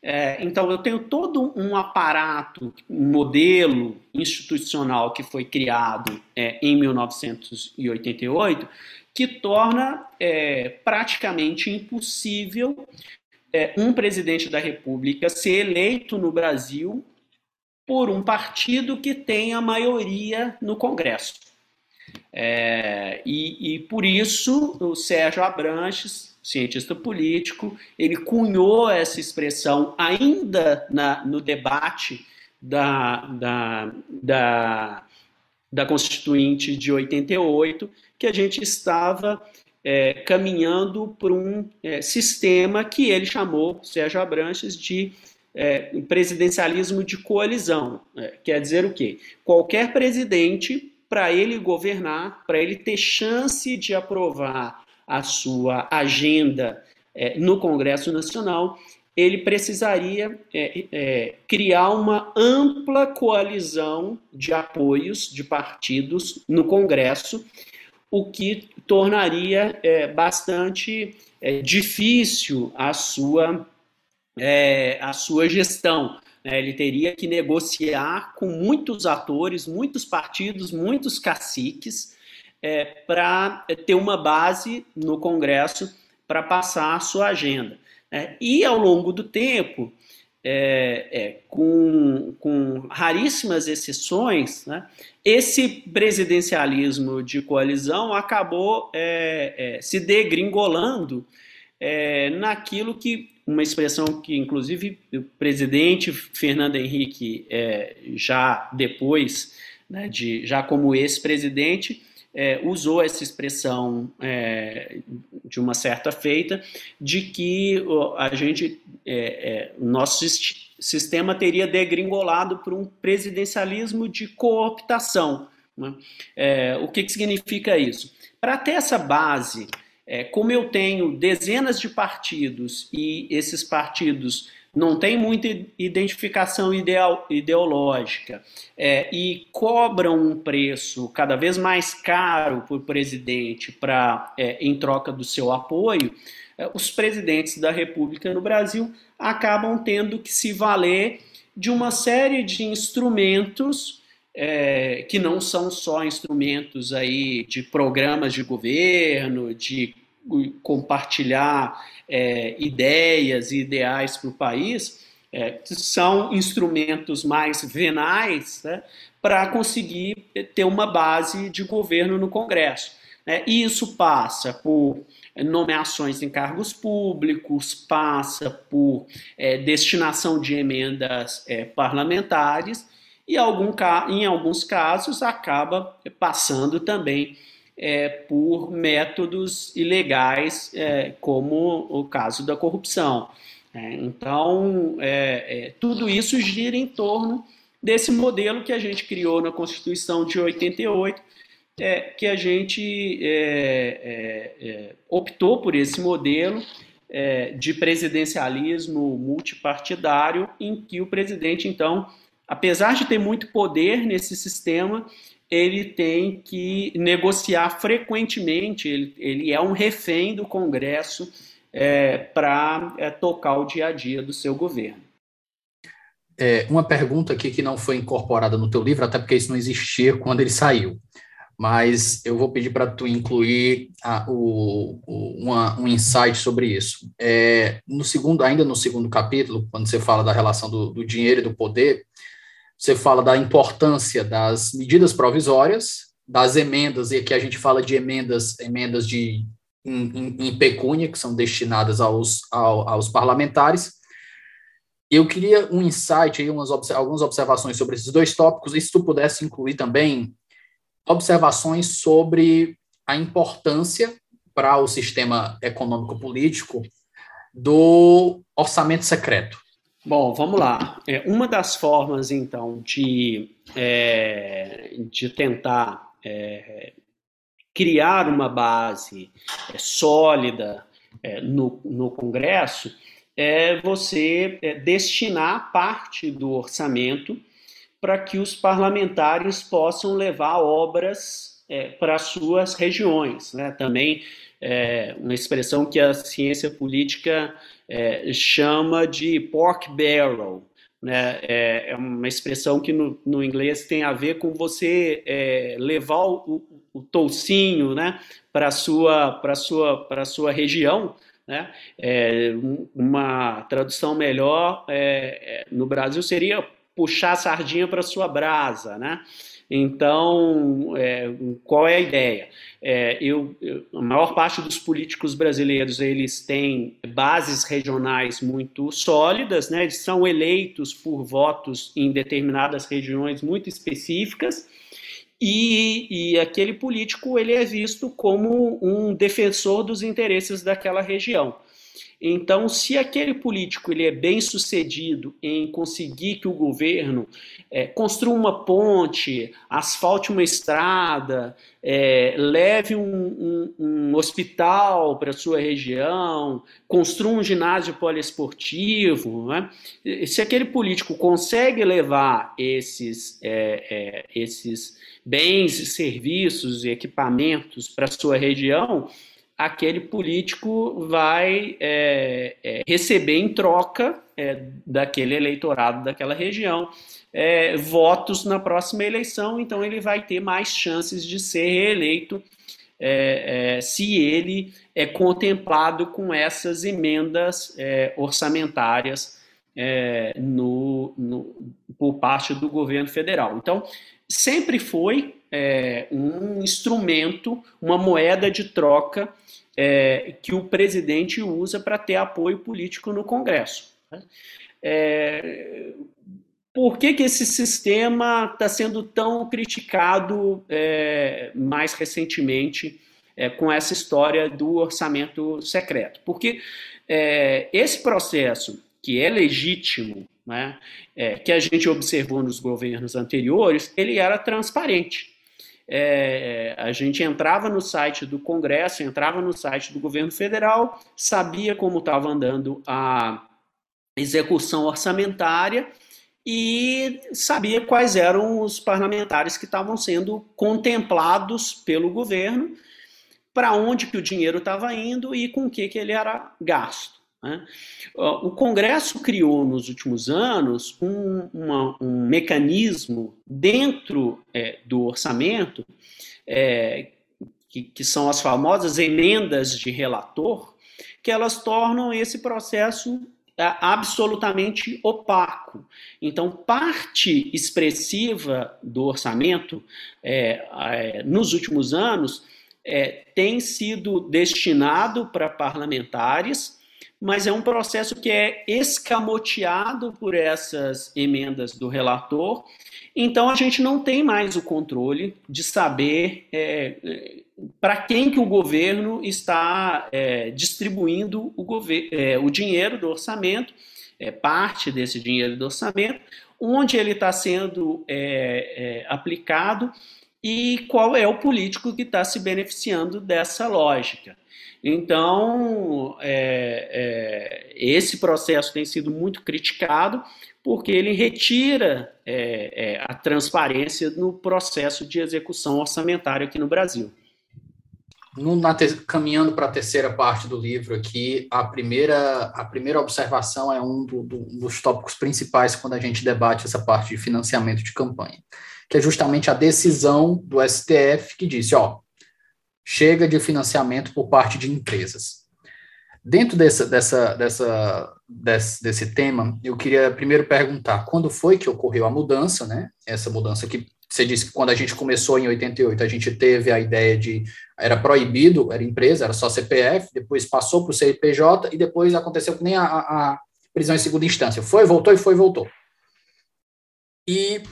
É, então, eu tenho todo um aparato, um modelo institucional que foi criado é, em 1988, que torna é, praticamente impossível é, um presidente da República ser eleito no Brasil por um partido que tem a maioria no Congresso. É, e, e, por isso o Sérgio Abranches, cientista político, ele cunhou essa expressão ainda na, no debate da, da, da, da Constituinte de 88, que a gente estava é, caminhando por um é, sistema que ele chamou, Sérgio Abranches, de é, presidencialismo de coalizão. É, quer dizer o quê? Qualquer presidente, para ele governar, para ele ter chance de aprovar a sua agenda é, no Congresso Nacional, ele precisaria é, é, criar uma ampla coalizão de apoios de partidos no Congresso, o que tornaria é, bastante é, difícil a sua é, a sua gestão. Né? Ele teria que negociar com muitos atores, muitos partidos, muitos caciques, é, para ter uma base no Congresso para passar a sua agenda. É, e ao longo do tempo, é, é, com, com, raríssimas exceções, né, esse presidencialismo de coalizão acabou é, é, se degringolando é, naquilo que uma expressão que, inclusive, o presidente Fernando Henrique, é, já depois, né, de, já como ex-presidente, é, usou essa expressão é, de uma certa feita, de que a gente, é, é, nosso sistema teria degringolado para um presidencialismo de cooptação. Né? É, o que, que significa isso? Para ter essa base é, como eu tenho dezenas de partidos e esses partidos não têm muita identificação ideal, ideológica. É, e cobram um preço cada vez mais caro por presidente para é, em troca do seu apoio, é, os presidentes da República no Brasil acabam tendo que se valer de uma série de instrumentos é, que não são só instrumentos aí de programas de governo, de compartilhar é, ideias e ideais para o país, é, são instrumentos mais venais né, para conseguir ter uma base de governo no Congresso. Né? Isso passa por nomeações em cargos públicos, passa por é, destinação de emendas é, parlamentares e algum, em alguns casos acaba passando também é, por métodos ilegais, é, como o caso da corrupção. É, então, é, é, tudo isso gira em torno desse modelo que a gente criou na Constituição de 88, é, que a gente optou por esse modelo de presidencialismo multipartidário, em que o presidente, então, apesar de ter muito poder nesse sistema, ele tem que negociar frequentemente, ele, ele é um refém do Congresso é, para é, tocar o dia a dia do seu governo. É, uma pergunta aqui que não foi incorporada no teu livro, até porque isso não existia quando ele saiu, mas eu vou pedir para tu incluir a, o, o, uma, um insight sobre isso. É, no segundo, ainda no segundo capítulo, quando você fala da relação do, do dinheiro e do poder, você fala da importância das medidas provisórias, das emendas, e aqui a gente fala de emendas, emendas de em, em, em pecúnia, que são destinadas aos, ao, aos parlamentares. Eu queria um insight, aí, umas, algumas observações sobre esses dois tópicos, e se tu pudesse incluir também observações sobre a importância para o sistema econômico-político do orçamento secreto. Bom, vamos lá. É, uma das formas, então, de, é, de tentar é, criar uma base é, sólida é, no, no Congresso é você é, destinar parte do orçamento para que os parlamentares possam levar obras para suas regiões. Né? Também uma expressão que a ciência política é, chama de pork barrel. Né? É, é uma expressão que no, no, inglês tem a ver com você é, levar o, o toucinho né, para a sua, sua, sua região. Né? É, uma tradução melhor é, é, no Brasil seria puxar a sardinha para sua brasa, né? Então, é, qual é a ideia? É, eu, eu, a maior parte dos políticos brasileiros eles têm bases regionais muito sólidas, né? Eles são eleitos por votos em determinadas regiões muito específicas. E, e, aquele político ele é visto como um defensor dos interesses daquela região. Então, se aquele político ele é bem sucedido em conseguir que o governo é, construa uma ponte, asfalte uma estrada, é, leve um, um, um hospital para sua região, construa um ginásio poliesportivo, né? se aquele político consegue levar esses, é, é esses bens, serviços e equipamentos para sua região, aquele político vai é, é, receber em troca é, daquele eleitorado daquela região é, votos na próxima eleição, então ele vai ter mais chances de ser reeleito é, é, se ele é contemplado com essas emendas orçamentárias no, no, por parte do governo federal. Então, sempre foi é, um instrumento, uma moeda de troca é, que o presidente usa para ter apoio político no Congresso. Né? É, por que, que esse sistema está sendo tão criticado é, mais recentemente é, com essa história do orçamento secreto? Porque é, esse processo, que é legítimo, né, que a gente observou nos governos anteriores, ele era transparente. É, a gente entrava no site do Congresso, entrava no site do governo federal, sabia como estava andando a execução orçamentária e sabia quais eram os parlamentares que estavam sendo contemplados pelo governo, para onde que o dinheiro estava indo e com o que, que ele era gasto. Né? O Congresso criou nos últimos anos um, uma, um mecanismo dentro é, do orçamento, é, que, que são as famosas emendas de relator, que elas tornam esse processo é, absolutamente opaco. Então, parte expressiva do orçamento é, é, nos últimos anos é, tem sido destinado para parlamentares mas é um processo que é escamoteado por essas emendas do relator. Então a gente não tem mais o controle de saber é, é para quem que o governo está é, distribuindo o, é, o, dinheiro do orçamento, é, parte desse dinheiro do orçamento, onde ele está sendo é, aplicado e qual é o político que está se beneficiando dessa lógica. Então, é, é, esse processo tem sido muito criticado porque ele retira é, é a transparência no processo de execução orçamentária aqui no Brasil. No, te, caminhando para a terceira parte do livro aqui, a primeira, a primeira observação é um do, do, dos tópicos principais quando a gente debate essa parte de financiamento de campanha, que é justamente a decisão do STF que disse, ó, chega de financiamento por parte de empresas. Dentro dessa, dessa, dessa, desse, desse tema, eu queria primeiro perguntar quando foi que ocorreu a mudança, né? Essa mudança que você disse que quando a gente começou em 88, a gente teve a ideia de era proibido, era empresa, era só CPF, depois passou para o CPJ e depois aconteceu que nem a, a, prisão em segunda instância. Foi, voltou e foi, voltou. E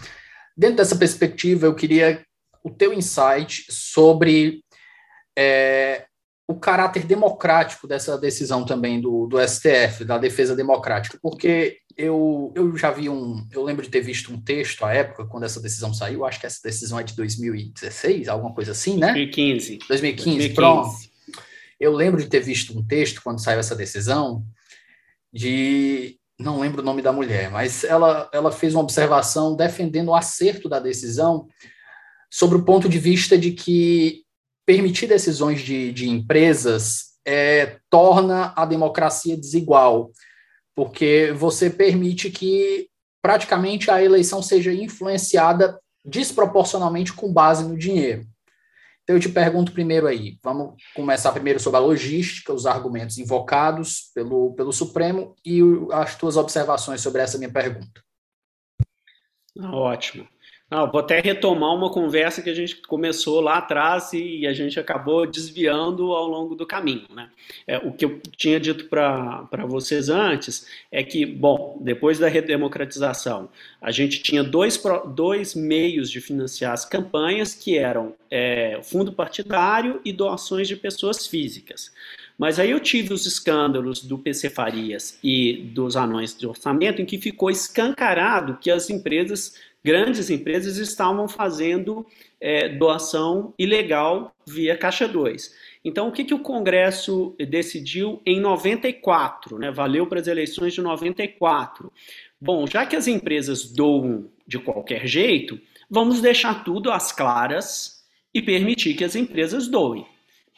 dentro dessa perspectiva, eu queria o teu insight sobre é, o caráter democrático dessa decisão também do, do STF, da defesa democrática, porque eu, eu já vi um, eu lembro de ter visto um texto à época, quando essa decisão saiu, acho que essa decisão é de 2016, alguma coisa assim, né? 2015. 2015, 2015. pronto. Eu lembro de ter visto um texto, quando saiu essa decisão, de, não lembro o nome da mulher, mas ela, ela fez uma observação defendendo o acerto da decisão, sobre o ponto de vista de que permitir decisões de, de empresas é, torna a democracia desigual, porque você permite que praticamente a eleição seja influenciada desproporcionalmente com base no dinheiro. Então eu te pergunto primeiro aí, vamos começar primeiro sobre a logística, os argumentos invocados pelo, pelo Supremo e as tuas observações sobre essa minha pergunta. Ótimo. Não, vou até retomar uma conversa que a gente começou lá atrás e a gente acabou desviando ao longo do caminho. Né? É, o que eu tinha dito para vocês antes é que, bom, depois da redemocratização, a gente tinha dois, dois meios de financiar as campanhas, que eram é, fundo partidário e doações de pessoas físicas. Mas aí eu tive os escândalos do PC Farias e dos anões de orçamento, em que ficou escancarado que as empresas grandes empresas estavam fazendo é, doação ilegal via Caixa 2. Então, o que, que o Congresso decidiu em 94? Né? Valeu para as eleições de 94. Bom, já que as empresas doam de qualquer jeito, vamos deixar tudo às claras e permitir que as empresas doem.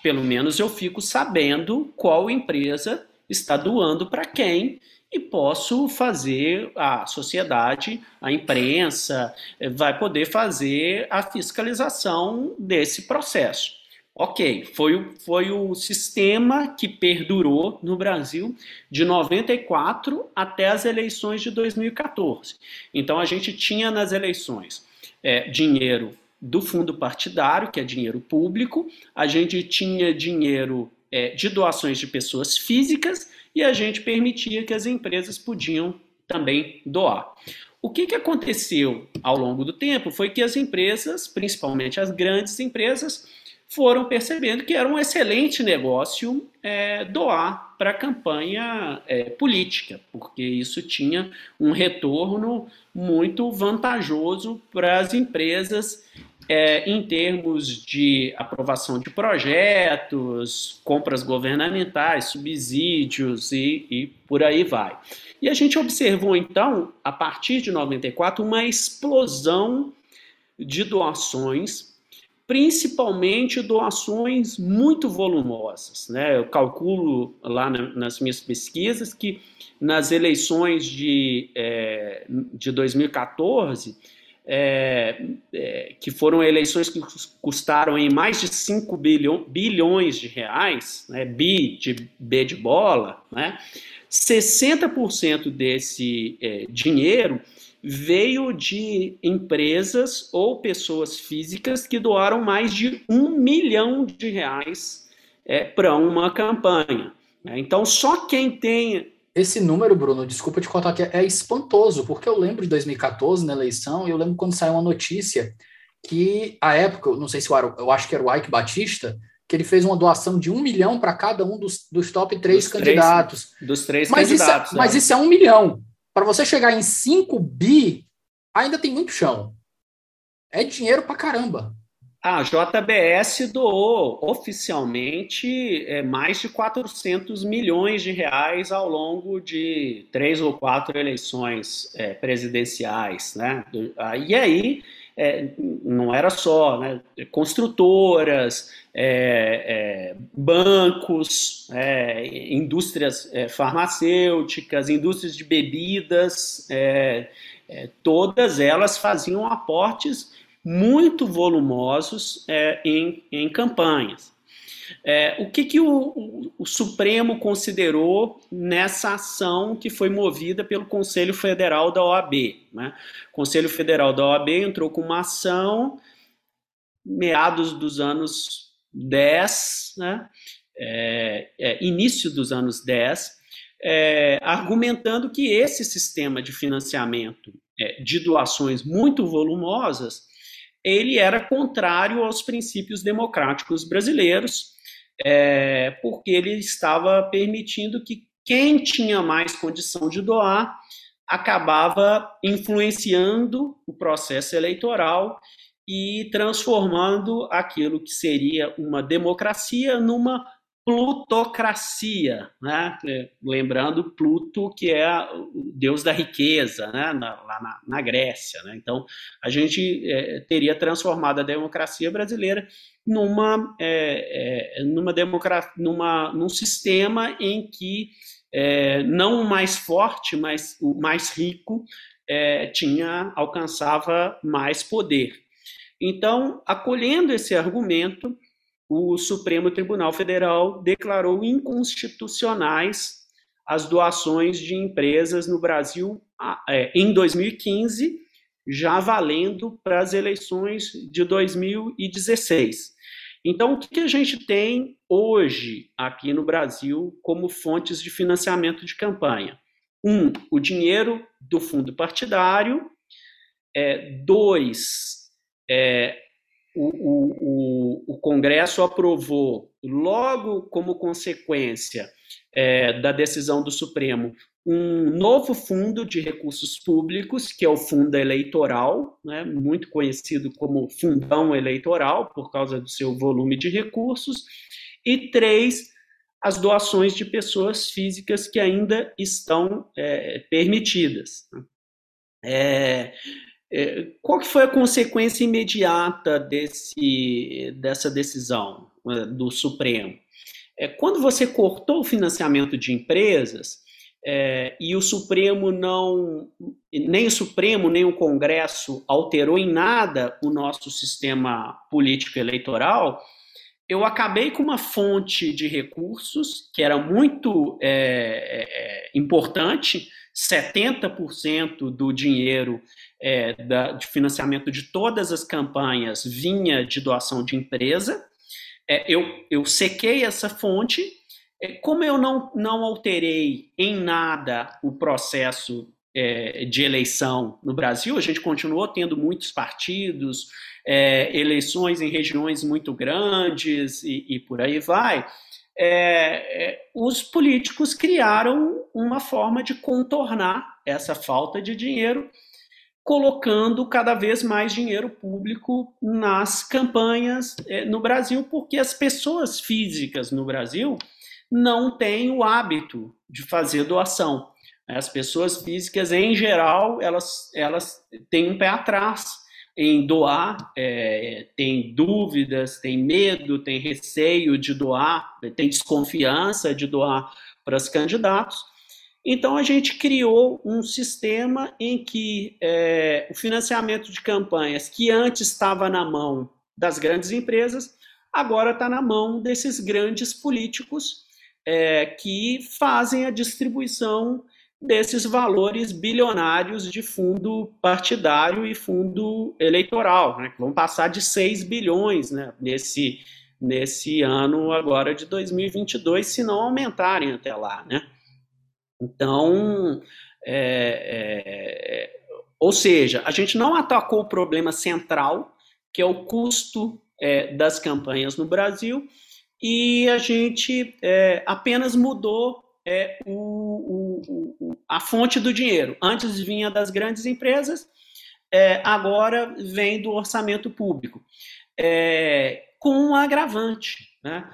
Pelo menos eu fico sabendo qual empresa está doando para quem e posso fazer a sociedade, a imprensa, eh, vai poder fazer a fiscalização desse processo. Ok, foi, foi o sistema que perdurou no Brasil de 94 até as eleições de 2014. Então a gente tinha nas eleições é, dinheiro do fundo partidário, que é dinheiro público, a gente tinha dinheiro é, de doações de pessoas físicas e a gente permitia que as empresas podiam também doar. O que, que aconteceu ao longo do tempo foi que as empresas, principalmente as grandes empresas, foram percebendo que era um excelente negócio é, doar para a campanha é, política, porque isso tinha um retorno muito vantajoso para as empresas é, em termos de aprovação de projetos, compras governamentais, subsídios e, e por aí vai. E a gente observou então, a partir de 94, uma explosão de doações, principalmente doações muito volumosas. Né? Eu calculo lá na, nas minhas pesquisas que nas eleições de, é, de 2014 é, é, que foram eleições que custaram em mais de 5 bilhão, bilhões de reais, né, bi de B de bola, né, 60% desse é, dinheiro veio de empresas ou pessoas físicas que doaram mais de um milhão de reais é, para uma campanha. Né. Então, só quem tem esse número, Bruno, desculpa te contar que é espantoso, porque eu lembro de 2014, na eleição, e eu lembro quando saiu uma notícia que, a época, não sei se eu, eu acho que era o Ike Batista, que ele fez uma doação de um milhão para cada um dos, dos top três dos candidatos. Três, dos três mas candidatos. Isso é, Mas isso é um milhão. Para você chegar em 5 bi, ainda tem muito chão. É dinheiro para caramba. A JBS doou oficialmente é, mais de 400 milhões de reais ao longo de três ou quatro eleições é, presidenciais. Né? E aí, é, não era só né? construtoras, é, é, bancos, é, indústrias farmacêuticas, indústrias de bebidas, todas elas faziam aportes muito volumosos é, em, em campanhas. É, o que, que o, o, o, Supremo considerou nessa ação que foi movida pelo Conselho Federal da OAB? Né? O Conselho Federal da OAB entrou com uma ação meados dos anos 10, né? É, é, início dos anos 10, é, argumentando que esse sistema de financiamento é, de doações muito volumosas ele era contrário aos princípios democráticos brasileiros, é, porque ele estava permitindo que quem tinha mais condição de doar acabava influenciando o processo eleitoral e transformando aquilo que seria uma democracia numa plutocracia, né? É, lembrando Pluto, que é o deus da riqueza, né? Na, lá na, na, Grécia. Né? Então, a gente é, teria transformado a democracia brasileira numa, é, é, numa, democracia, numa num sistema em que é, não o mais forte, mas o mais rico é, tinha alcançava mais poder. Então, acolhendo esse argumento, o Supremo Tribunal Federal declarou inconstitucionais as doações de empresas no Brasil é, em 2015, já valendo para as eleições de 2016. Então, o que a gente tem hoje aqui no Brasil como fontes de financiamento de campanha? Um, o dinheiro do fundo partidário. É, dois, é, o, o, o, Congresso aprovou, logo como consequência é, da decisão do Supremo, um novo fundo de recursos públicos, que é o Fundo Eleitoral, né, muito conhecido como Fundão Eleitoral, por causa do seu volume de recursos, e três, as doações de pessoas físicas que ainda estão é, permitidas. É, é, qual que foi a consequência imediata desse, dessa decisão é, do Supremo? É, quando você cortou o financiamento de empresas é, e o Supremo não, nem o Supremo nem o Congresso alterou em nada o nosso sistema político eleitoral, eu acabei com uma fonte de recursos que era muito é, é, importante 70% do dinheiro é, da, de financiamento de todas as campanhas vinha de doação de empresa. É, eu, eu sequei essa fonte. É, como eu não, não alterei em nada o processo é, de eleição no Brasil, a gente continuou tendo muitos partidos, é, eleições em regiões muito grandes e, e por aí vai é, é, os políticos criaram uma forma de contornar essa falta de dinheiro, colocando cada vez mais dinheiro público nas campanhas é, no Brasil, porque as pessoas físicas no Brasil não têm o hábito de fazer doação. As pessoas físicas, em geral, elas, elas têm um pé atrás em doar, é, tem dúvidas, tem medo, tem receio de doar, tem desconfiança de doar para os candidatos. Então, a gente criou um sistema em que é, o financiamento de campanhas, que antes estava na mão das grandes empresas, agora está na mão desses grandes políticos é, que fazem a distribuição desses valores bilionários de fundo partidário e fundo eleitoral, né, que vão passar de 6 bilhões né, nesse, nesse ano agora de 2022, se não aumentarem até lá. Né? Então, é, é, ou seja, a gente não atacou o problema central, que é o custo é, das campanhas no Brasil, e a gente é, apenas mudou é, o, a fonte do dinheiro. Antes vinha das grandes empresas, é, agora vem do orçamento público. É, com um agravante. Né?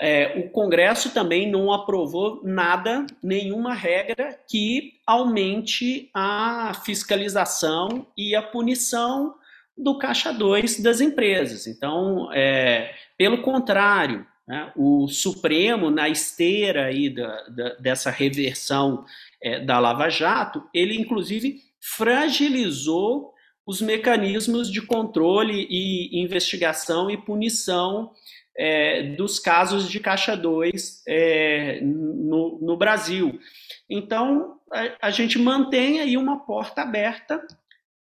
É, o Congresso também não aprovou nada, nenhuma regra que aumente a fiscalização e a punição do caixa 2 das empresas. Então, é, pelo contrário, né? O Supremo, na esteira aí da, da, dessa reversão é, da Lava Jato, ele inclusive fragilizou os mecanismos de controle e investigação e punição é, dos casos de Caixa 2 é, no, no, Brasil. Então, a, a gente mantém aí uma porta aberta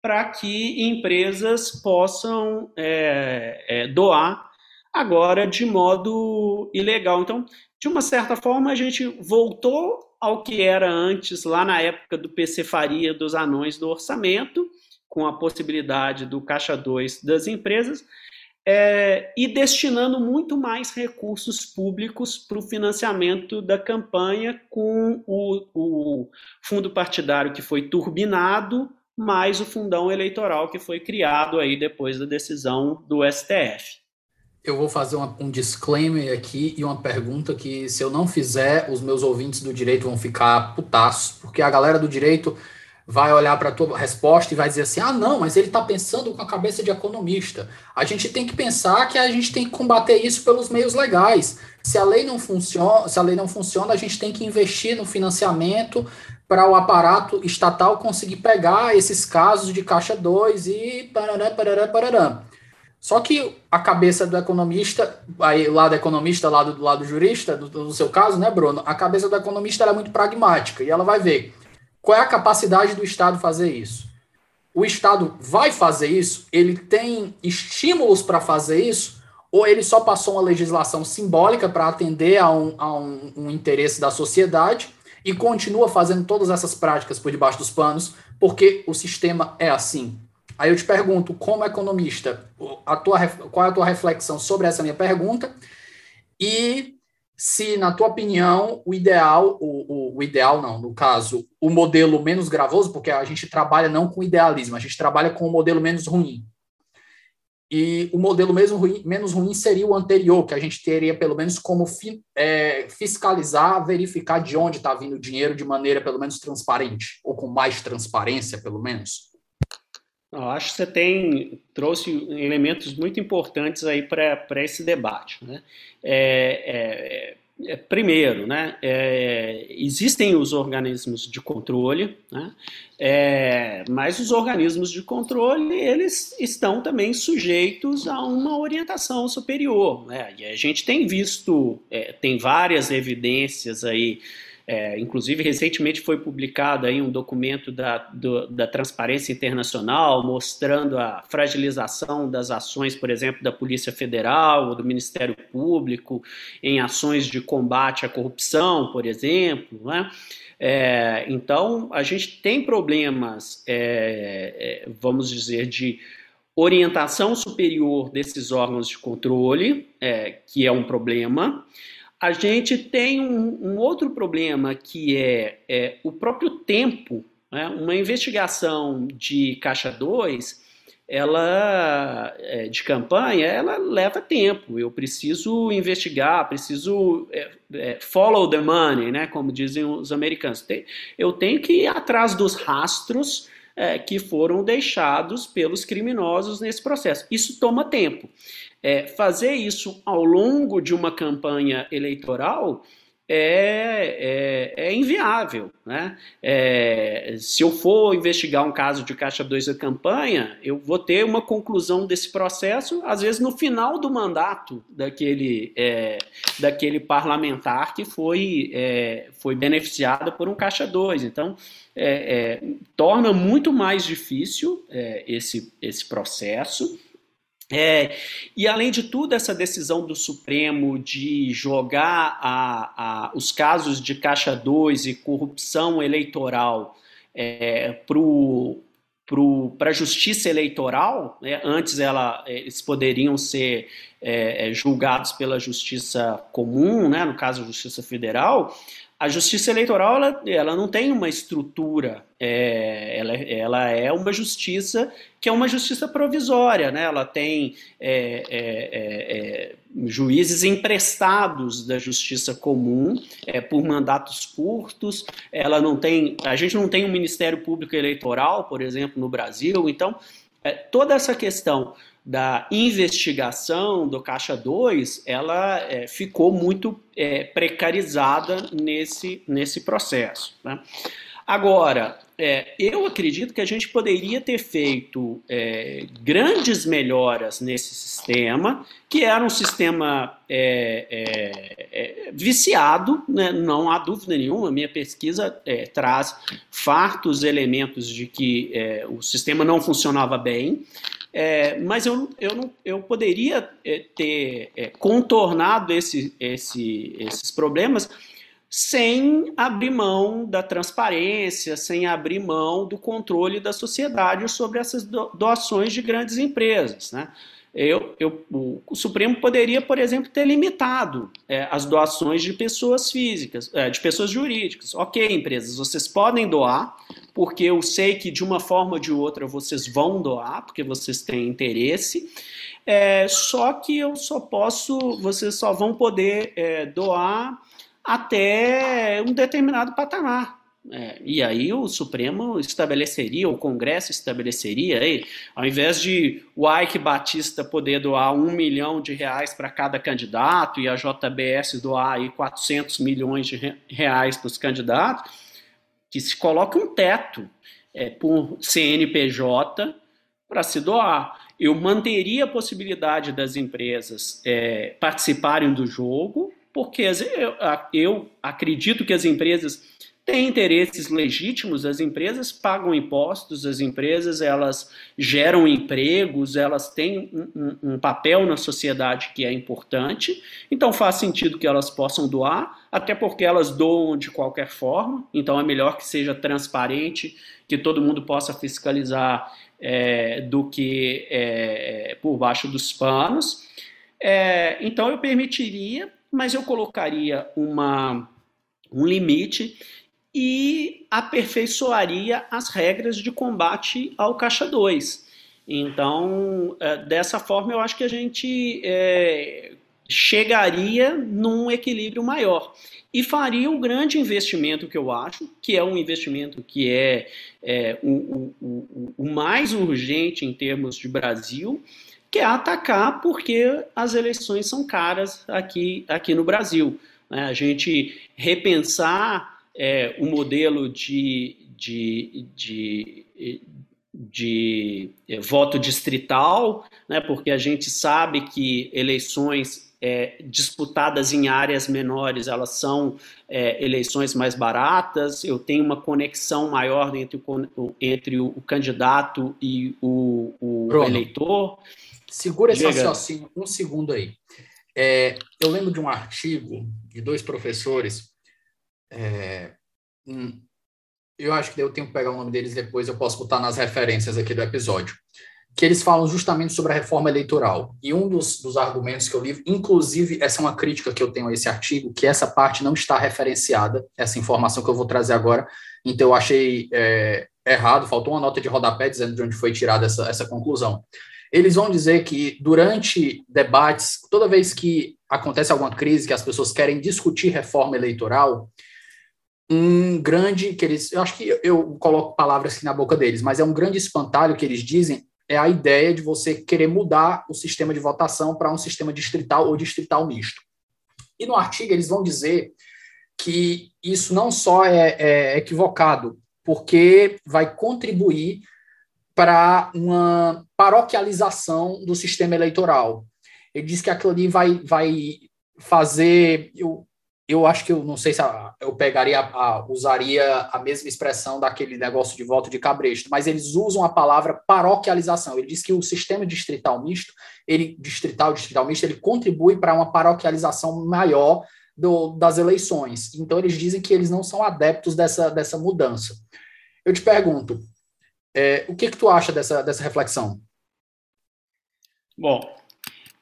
para que empresas possam é, é doar agora de modo ilegal. Então, de uma certa forma, a gente voltou ao que era antes, lá na época do PC Faria dos anões do orçamento, com a possibilidade do Caixa 2 das empresas, é, e destinando muito mais recursos públicos para o financiamento da campanha, com o, o fundo partidário que foi turbinado, mais o fundão eleitoral que foi criado aí depois da decisão do STF. Eu vou fazer uma, um disclaimer aqui e uma pergunta que, se eu não fizer, os meus ouvintes do direito vão ficar putaços, porque a galera do direito vai olhar para a tua resposta e vai dizer assim: ah, não, mas ele está pensando com a cabeça de economista. A gente tem que pensar que a gente tem que combater isso pelos meios legais. Se a lei não funciona, se a lei não funciona, a gente tem que investir no financiamento para o aparato estatal conseguir pegar esses casos de caixa 2 e parará, parará, parará. Só que a cabeça do economista, aí lado economista, lado do lado jurista, no, seu caso, né, Bruno? A cabeça do economista é muito pragmática e ela vai ver qual é a capacidade do Estado fazer isso. O Estado vai fazer isso? Ele tem estímulos para fazer isso? Ou ele só passou uma legislação simbólica para atender a, um, a um, um interesse da sociedade e continua fazendo todas essas práticas por debaixo dos panos porque o sistema é assim? Aí eu te pergunto, como economista, a tua, qual é a tua reflexão sobre essa minha pergunta? E se, na tua opinião, o ideal, o, o, o, ideal não, no caso, o modelo menos gravoso, porque a gente trabalha não com idealismo, a gente trabalha com o modelo menos ruim. E o modelo mesmo ruim, menos ruim seria o anterior, que a gente teria pelo menos como fi, é, fiscalizar, verificar de onde está vindo o dinheiro de maneira pelo menos transparente, ou com mais transparência, pelo menos. Eu acho que você tem trouxe elementos muito importantes aí para esse debate. Né? É, é, é, primeiro, né, é, existem os organismos de controle, né, é, mas os organismos de controle eles estão também sujeitos a uma orientação superior. Né? E a gente tem visto, é, tem várias evidências aí é, inclusive, recentemente foi publicado aí um documento da, do, da Transparência Internacional mostrando a fragilização das ações, por exemplo, da Polícia Federal ou do Ministério Público em ações de combate à corrupção, por exemplo. Né? É, então, a gente tem problemas, é, é vamos dizer, de orientação superior desses órgãos de controle, é, que é um problema a gente tem um, um outro problema que é, é o próprio tempo. Né? Uma investigação de Caixa 2, ela é, de campanha, ela leva tempo. Eu preciso investigar, preciso é, é, follow the money, né? como dizem os americanos. Eu tenho que ir atrás dos rastros que foram deixados pelos criminosos nesse processo. Isso toma tempo. É, fazer isso ao longo de uma campanha eleitoral é, é, é inviável. Né? É, se eu for investigar um caso de Caixa 2 da campanha, eu vou ter uma conclusão desse processo, às vezes no final do mandato daquele, é, daquele parlamentar que foi, é, foi beneficiado por um Caixa 2. Então, é, torna muito mais difícil esse, esse processo. É, e além de tudo, essa decisão do Supremo de jogar a, a, os casos de Caixa 2 e corrupção eleitoral é, para a justiça eleitoral, né? antes ela, eles poderiam ser é, é, julgados pela justiça comum, né? no caso a justiça federal, a justiça eleitoral ela, ela não tem uma estrutura, é, ela, ela é uma justiça que é uma justiça provisória, né? ela tem é, é, é, é juízes emprestados da justiça comum é, por mandatos curtos, ela não tem, a gente não tem um Ministério Público Eleitoral, por exemplo, no Brasil, então toda essa questão da investigação do Caixa 2, ela é, ficou muito é, precarizada nesse, nesse processo. Né? Agora, é, eu acredito que a gente poderia ter feito é, grandes melhoras nesse sistema, que era um sistema é, é, é viciado, né? não há dúvida nenhuma. Minha pesquisa é, traz fartos elementos de que o sistema não funcionava bem. É, mas eu, eu, não, eu poderia é, ter é, contornado esse, esse, esses problemas sem abrir mão da transparência, sem abrir mão do controle da sociedade sobre essas doações de grandes empresas. Né? Eu, eu, o Supremo poderia, por exemplo, ter limitado é, as doações de pessoas físicas, é, de pessoas jurídicas. Ok, empresas, vocês podem doar, porque eu sei que de uma forma ou de outra vocês vão doar, porque vocês têm interesse, É, só que eu só posso, vocês só vão poder é, doar até um determinado patamar. É, e aí o Supremo estabeleceria, o Congresso estabeleceria, aí, ao invés de o Ike Batista poder doar um milhão de reais para cada candidato e a JBS doar aí 400 milhões de reais para os candidatos, que se coloque um teto é, por CNPJ para se doar. Eu manteria a possibilidade das empresas é, participarem do jogo, porque eu, eu acredito que as empresas têm interesses legítimos, as empresas pagam impostos, as empresas elas geram empregos, elas têm um, um, um, papel na sociedade que é importante, então faz sentido que elas possam doar, até porque elas doam de qualquer forma, então é melhor que seja transparente, que todo mundo possa fiscalizar é, do que é, por baixo dos panos. É, então eu permitiria mas eu colocaria uma, um limite e aperfeiçoaria as regras de combate ao caixa 2. Então, é, dessa forma, eu acho que a gente é, chegaria num equilíbrio maior e faria um grande investimento que eu acho, que é um investimento que é, é o, o, o, mais urgente em termos de Brasil, que é atacar porque as eleições são caras aqui, aqui no Brasil. Né? A gente repensar é, o modelo de, de, de, de, de voto distrital, né? porque a gente sabe que eleições é, disputadas em áreas menores, elas são é, eleições mais baratas, eu tenho uma conexão maior entre o, entre o, candidato e o, o eleitor. Segura esse raciocínio um segundo aí. É, eu lembro de um artigo de dois professores. É, um, eu acho que eu tenho que pegar o nome deles depois, eu posso botar nas referências aqui do episódio. Que eles falam justamente sobre a reforma eleitoral. E um dos, dos argumentos que eu li, inclusive, essa é uma crítica que eu tenho a esse artigo, que essa parte não está referenciada, essa informação que eu vou trazer agora. Então, eu achei é, errado, faltou uma nota de rodapé dizendo de onde foi tirada essa, essa conclusão eles vão dizer que durante debates, toda vez que acontece alguma crise, que as pessoas querem discutir reforma eleitoral, um grande que eles, eu acho que eu coloco palavras aqui na boca deles, mas é um grande espantalho que eles dizem é a ideia de você querer mudar o sistema de votação para um sistema distrital ou distrital misto. E no artigo eles vão dizer que isso não só é, é equivocado, porque vai contribuir para uma paroquialização do sistema eleitoral. Ele diz que aquilo ali vai, vai fazer. Eu, eu acho que eu não sei se eu pegaria, a, usaria a mesma expressão daquele negócio de voto de cabresto, mas eles usam a palavra paroquialização. Ele diz que o sistema distrital misto, ele distrital distrital misto, ele contribui para uma paroquialização maior do, das eleições. Então eles dizem que eles não são adeptos dessa, dessa mudança. Eu te pergunto, é, o que, que tu acha dessa, dessa reflexão? Bom,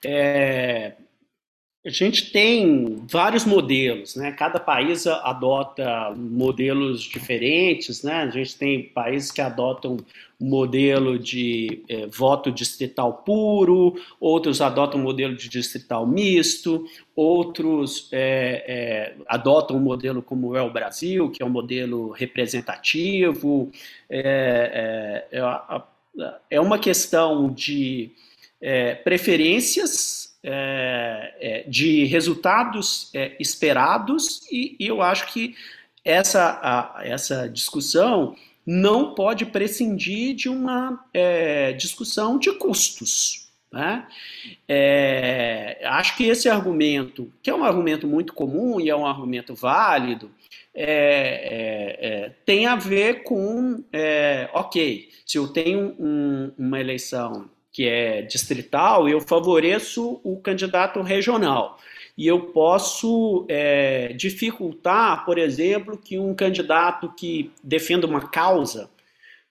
é, a gente tem vários modelos, né? Cada país adota modelos diferentes, né? A gente tem países que adotam um modelo de é, voto distrital puro, outros adotam um modelo de distrital misto, outros é, é, adotam um modelo como é o Brasil, que é um modelo representativo. É, é, é, é uma questão de preferências, de resultados esperados, e, e, eu acho que essa, a, essa discussão não pode prescindir de uma é, discussão de custos. Né? É, acho que esse argumento, que é um argumento muito comum e é um argumento válido, é, é, é tem a ver com, é, ok, se eu tenho um, uma eleição que é distrital, eu favoreço o candidato regional e eu posso é, dificultar, por exemplo, que um candidato que defenda uma causa,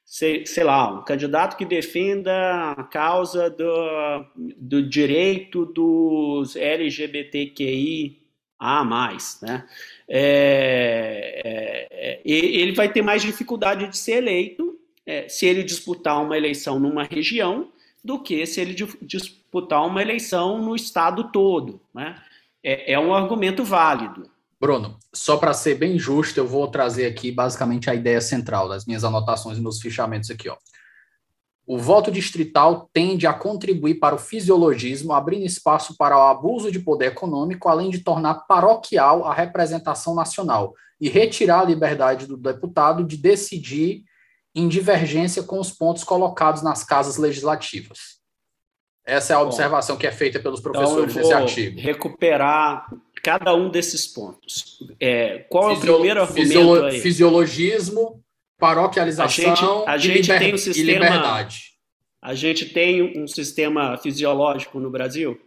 sei, sei lá, um candidato que defenda a causa do, do direito dos LGBTQI a mais, né? É, é, é ele vai ter mais dificuldade de ser eleito é, se ele disputar uma eleição numa região do que se ele disputar uma eleição no estado todo. Né? É, é um argumento válido. Bruno, só para ser bem justo, eu vou trazer aqui basicamente a ideia central das minhas anotações e meus fichamentos aqui. Ó. O voto distrital tende a contribuir para o fisiologismo, abrindo espaço para o abuso de poder econômico, além de tornar paroquial a representação nacional e retirar a liberdade do deputado de decidir em divergência com os pontos colocados nas casas legislativas. Essa é a observação Bom, que é feita pelos então professores então desse artigo. Recuperar cada um desses pontos. É, qual é o primeiro argumento fisiolo aí? Fisiologismo, paroquialização a gente, a gente liber, tem um sistema, liberdade. A gente tem um sistema fisiológico no Brasil?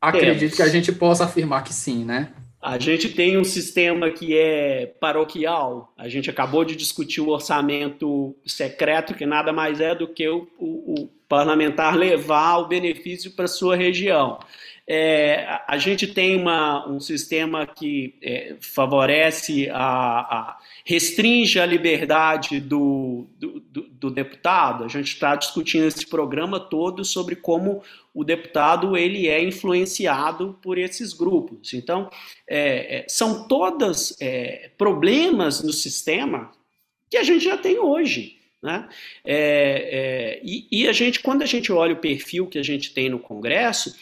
Acredito Temos. que a gente possa afirmar que sim, né? A gente tem um sistema que é paroquial. A gente acabou de discutir o orçamento secreto, que nada mais é do que o, o, o parlamentar levar o benefício para sua região. É, a gente tem uma, um sistema que é, favorece, a, a, restringe a liberdade do, do, do, do deputado. A gente está discutindo esse programa todo sobre como o deputado ele é influenciado por esses grupos. Então, é, é são todas é, problemas no sistema que a gente já tem hoje. Né? É, é, e, e, a gente, quando a gente olha o perfil que a gente tem no Congresso,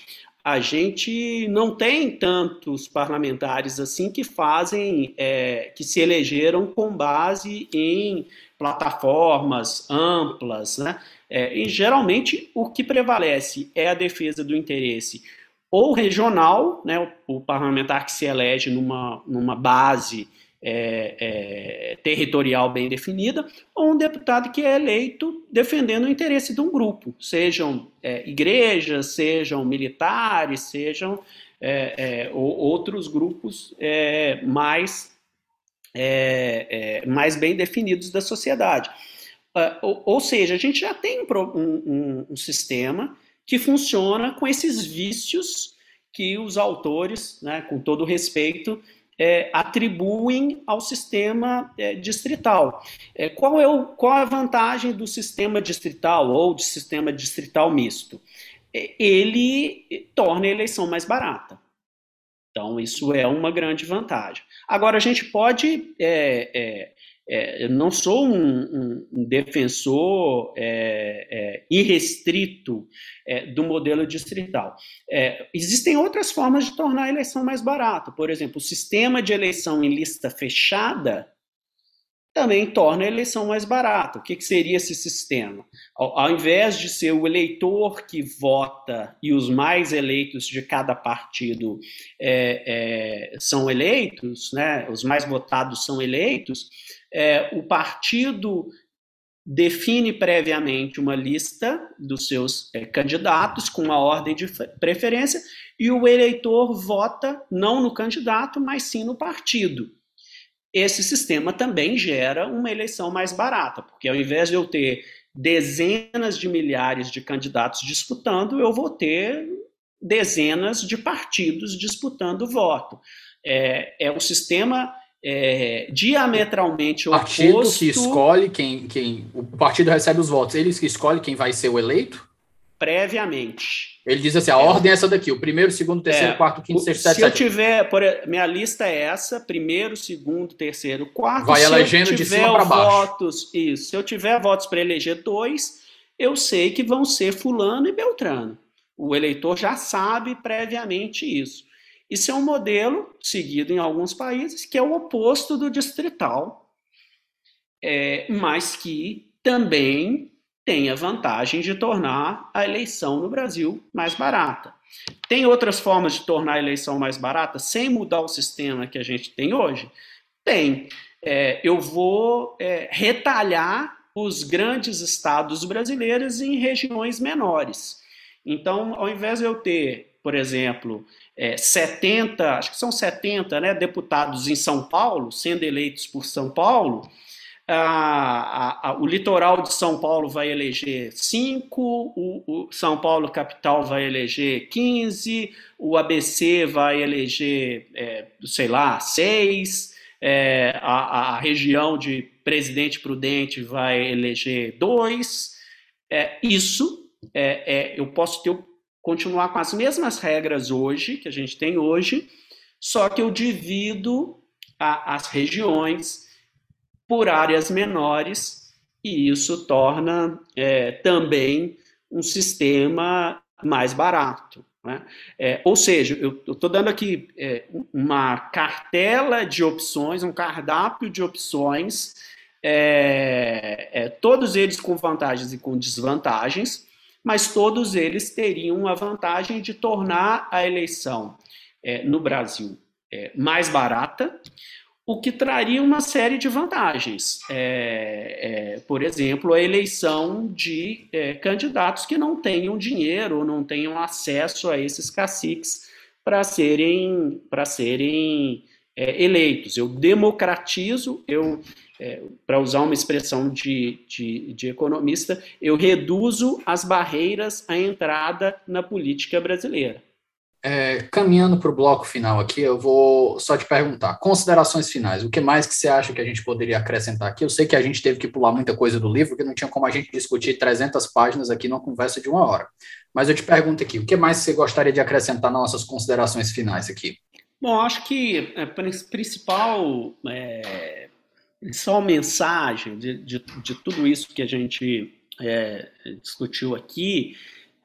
a gente não tem tantos parlamentares assim que fazem, é, que se elegeram com base em plataformas amplas, né? É, e geralmente o que prevalece é a defesa do interesse ou regional, né? O, o parlamentar que se elege numa, numa base é, é, territorial bem definida, ou um deputado que é eleito defendendo o interesse de um grupo, sejam é, igrejas, sejam militares, sejam é, é, ou, outros grupos é, mais, mais bem definidos da sociedade. Uh, ou, ou, seja, a gente já tem um, um, um sistema que funciona com esses vícios que os autores, né, com todo respeito, é, atribuem ao sistema é, distrital. É, qual, é o, qual a vantagem do sistema distrital ou do sistema distrital misto? É, ele torna a eleição mais barata. Então, isso é uma grande vantagem. Agora, a gente pode é, é, é, eu não sou um, um, defensor é, é, irrestrito é, do modelo distrital. É, existem outras formas de tornar a eleição mais barata. Por exemplo, o sistema de eleição em lista fechada também torna a eleição mais barata. O que, que seria esse sistema? Ao, ao, invés de ser o eleitor que vota e os mais eleitos de cada partido é, são eleitos, né, os mais votados são eleitos, é, o partido define previamente uma lista dos seus é, candidatos com uma ordem de preferência e o eleitor vota não no candidato, mas sim no partido. Esse sistema também gera uma eleição mais barata, porque ao invés de eu ter dezenas de milhares de candidatos disputando, eu vou ter dezenas de partidos disputando voto. É, é um sistema é, diametralmente o partido oposto. que escolhe quem, quem. O partido recebe os votos, eles que escolhem quem vai ser o eleito? Previamente. Ele diz assim: a é. ordem é essa daqui: o primeiro, segundo, terceiro, é. quarto, quinto, sexto, sétimo. Se eu tiver. Por, minha lista é essa: primeiro, segundo, terceiro, quarto. Vai elegendo de cima para baixo. Votos, isso. Se eu tiver votos para eleger dois, eu sei que vão ser Fulano e Beltrano. O eleitor já sabe previamente isso. Isso é um modelo seguido em alguns países que é o oposto do distrital, é, mas que também tem a vantagem de tornar a eleição no Brasil mais barata. Tem outras formas de tornar a eleição mais barata sem mudar o sistema que a gente tem hoje? Tem. É, eu vou é, retalhar os grandes estados brasileiros em regiões menores. Então, ao invés de eu ter, por exemplo, é, 70, acho que são 70 né, deputados em São Paulo, sendo eleitos por São Paulo, a, a, a, o litoral de São Paulo vai eleger 5, o, o, São Paulo capital vai eleger 15, o ABC vai eleger, é, sei lá, 6, é, a, região de Presidente Prudente vai eleger 2. É, isso é, é, eu posso ter, continuar com as mesmas regras hoje, que a gente tem hoje, só que eu divido a, as regiões por áreas menores, e isso torna é, também um sistema mais barato. Né? É, ou seja, eu estou dando aqui é, uma cartela de opções, um cardápio de opções, é, é, todos eles com vantagens e com desvantagens, mas todos eles teriam a vantagem de tornar a eleição é, no Brasil é, mais barata, o que traria uma série de vantagens. É, é, por exemplo, a eleição de é, candidatos que não tenham dinheiro ou não tenham acesso a esses caciques para serem, para serem eleitos. Eu democratizo, eu, é, para usar uma expressão de, de, de economista, eu reduzo as barreiras à entrada na política brasileira. É, caminhando para o bloco final aqui, eu vou só te perguntar, considerações finais, o que mais que você acha que a gente poderia acrescentar aqui? Eu sei que a gente teve que pular muita coisa do livro, porque não tinha como a gente discutir 300 páginas aqui numa conversa de uma hora. Mas eu te pergunto aqui, o que mais você gostaria de acrescentar nas nossas considerações finais aqui? Bom, acho que a principal, é, principal mensagem de, de, de tudo isso que a gente é, discutiu aqui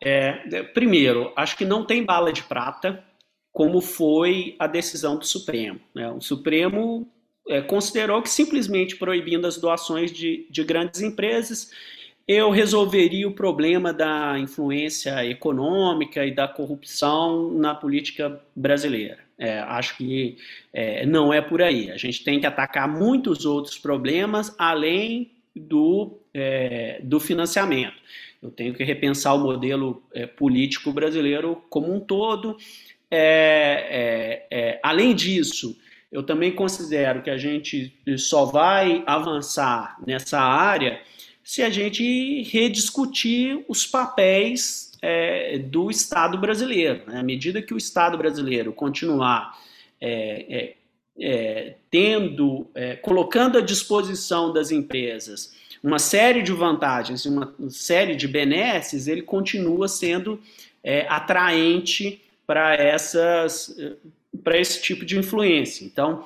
é, primeiro, acho que não tem bala de prata, como foi a decisão do Supremo. Né? O Supremo é, considerou que simplesmente proibindo as doações de, de grandes empresas, eu resolveria o problema da influência econômica e da corrupção na política brasileira. É, acho que é, não é por aí. A gente tem que atacar muitos outros problemas além do, é, do financiamento. Eu tenho que repensar o modelo é, político brasileiro como um todo. É, é, além disso, eu também considero que a gente só vai avançar nessa área se a gente rediscutir os papéis é, do Estado brasileiro. Né? À medida que o Estado brasileiro continuar é, tendo, colocando à disposição das empresas uma série de vantagens, uma série de benesses, ele continua sendo é, atraente para essas para esse tipo de influência. Então,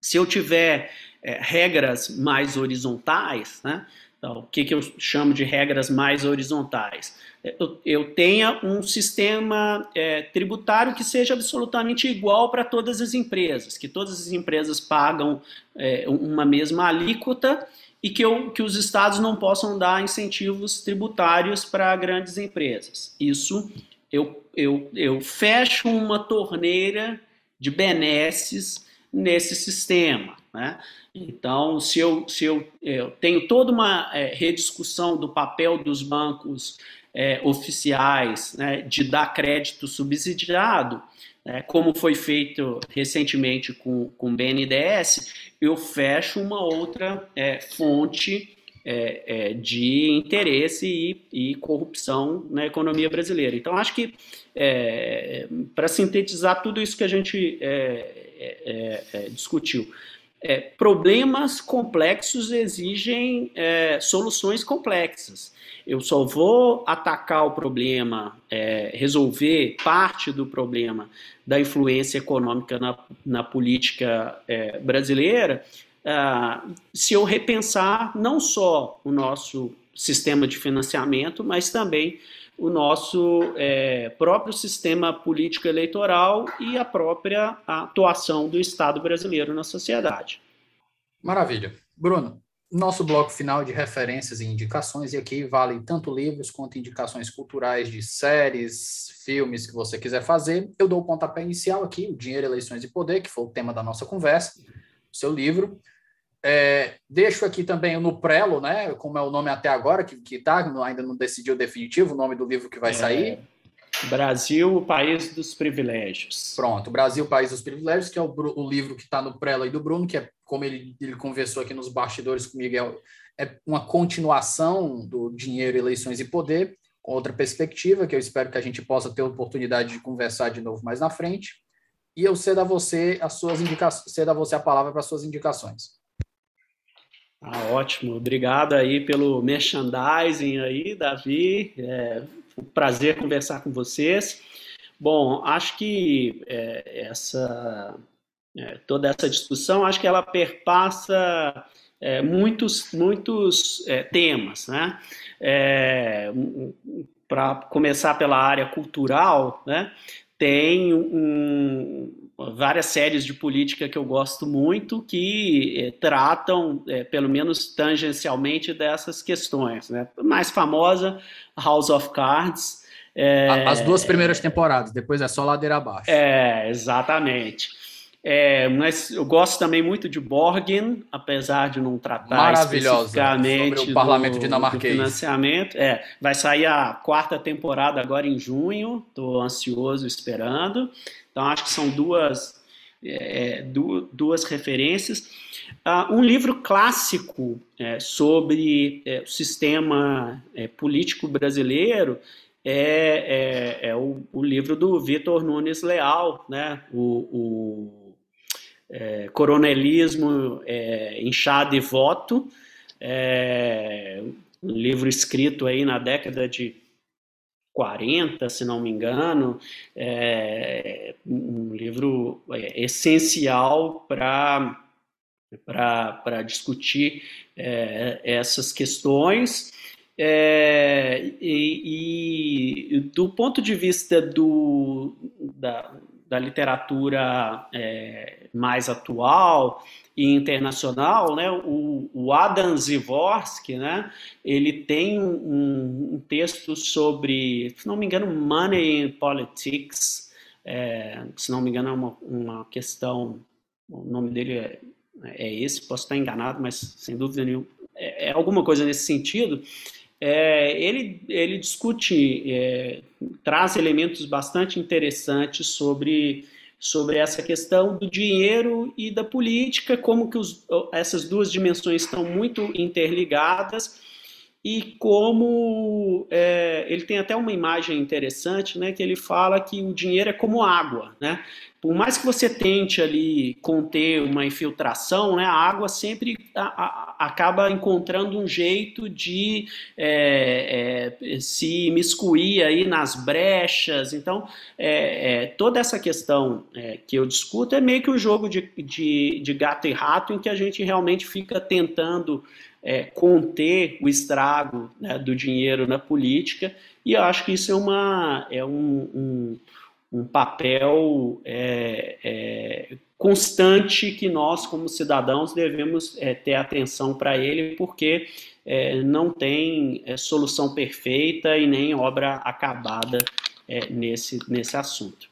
se eu tiver é, regras mais horizontais, né? Então, o que, que eu chamo de regras mais horizontais? É, eu, eu tenha um sistema é, tributário que seja absolutamente igual para todas as empresas, que todas as empresas pagam é, uma mesma alíquota e que, eu, que os estados não possam dar incentivos tributários para grandes empresas. Isso eu, eu, eu fecho uma torneira de benesses nesse sistema. Né? Então, se eu, se eu, eu tenho toda uma é, rediscussão do papel dos bancos é, oficiais né, de dar crédito subsidiado, é, como foi feito recentemente com, com o BNDES, eu fecho uma outra é, fonte é, é, de interesse e, e, corrupção na economia brasileira. Então, acho que, é, para sintetizar tudo isso que a gente é, problemas complexos exigem soluções complexas. Eu só vou atacar o problema, resolver parte do problema da influência econômica na, na política é, brasileira, uh, se eu repensar não só o nosso sistema de financiamento, mas também o nosso é, próprio sistema político eleitoral e a própria atuação do Estado brasileiro na sociedade. Maravilha. Bruno, nosso bloco final de referências e indicações, e aqui vale tanto livros quanto indicações culturais de séries, filmes que você quiser fazer. Eu dou o pontapé inicial aqui, o Dinheiro, Eleições e Poder, que foi o tema da nossa conversa, seu livro. É, deixo aqui também no Prelo, né, como é o nome até agora, que, que tá, ainda não decidiu definitivo o nome do livro que vai é, sair. Brasil, o País dos Privilégios. Pronto, Brasil, o País dos Privilégios, que é o, o livro que está no Prelo aí do Bruno, que é como ele, ele conversou aqui nos bastidores comigo, é, é uma continuação do Dinheiro, Eleições e Poder, com outra perspectiva, que eu espero que a gente possa ter a oportunidade de conversar de novo mais na frente. E eu cedo a você as suas indicações, cedo a você a palavra para as suas indicações. Ah, ótimo, obrigado aí pelo merchandising aí, Davi. É um prazer conversar com vocês. Bom, acho que é, essa é, toda essa discussão, acho que ela perpassa é, muitos muitos é, temas, né? É, Para começar pela área cultural, né? Tem um, várias séries de política que eu gosto muito que é, tratam, é, pelo menos tangencialmente, dessas questões. Né? Mais famosa, House of Cards. É, As duas primeiras temporadas, depois é só ladeira abaixo. É, exatamente. É, mas eu gosto também muito de Borgen, apesar de não tratar especificamente sobre o parlamento do, dinamarquês. Do financiamento. É, vai sair a quarta temporada agora em junho, estou ansioso esperando. Então, acho que são duas, é, duas referências. Uh, um livro clássico é, sobre é, o sistema é, político brasileiro é, é, é o, o, livro do Vitor Nunes Leal, né? o, o é, Coronelismo Inchado e Voto, um livro escrito aí na década de 40, se não me engano, é um livro é, essencial para para discutir é, essas questões. É, e, e, do ponto de vista do, da, da literatura é, mais atual, e internacional, né, o, o Adam Zavorsky, né, ele tem um, um, texto sobre, se não me engano, Money in Politics, é, se não me engano é uma, uma questão, o nome dele é, é esse, posso estar enganado, mas sem dúvida nenhuma, é, é alguma coisa nesse sentido, é, ele, ele discute, é, traz elementos bastante interessantes sobre sobre essa questão do dinheiro e da política, como que os, essas duas dimensões estão muito interligadas e como é, ele tem até uma imagem interessante, né, que ele fala que o dinheiro é como água, né? Por mais que você tente ali conter uma infiltração, né, a água sempre a, a, acaba encontrando um jeito de é, é, se miscuir aí nas brechas. Então, é, é toda essa questão é, que eu discuto é meio que um jogo de, de, de gato e rato em que a gente realmente fica tentando é, conter o estrago né, do dinheiro na política, e eu acho que isso é, uma, é um, um, um papel é, é, constante que nós, como cidadãos, devemos é, ter atenção para ele, porque é, não tem é, solução perfeita e nem obra acabada nesse, nesse assunto.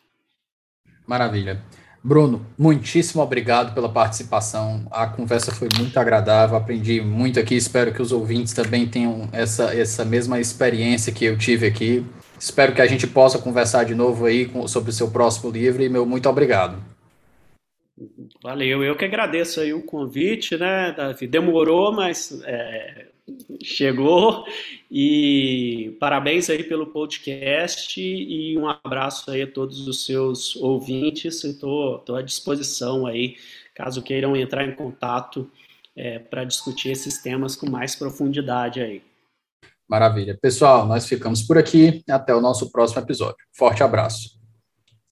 Maravilha. Bruno, muitíssimo obrigado pela participação. A conversa foi muito agradável, aprendi muito aqui. Espero que os ouvintes também tenham essa, essa mesma experiência que eu tive aqui. Espero que a gente possa conversar de novo aí com, sobre o seu próximo livro e meu muito obrigado. Valeu, eu que agradeço aí o convite, né, Davi? Demorou, mas é, chegou e parabéns aí pelo podcast e um abraço aí a todos os seus ouvintes. Estou à disposição aí, caso queiram entrar em contato é, para discutir esses temas com mais profundidade aí. Maravilha. Pessoal, nós ficamos por aqui. Até o nosso próximo episódio. Forte abraço.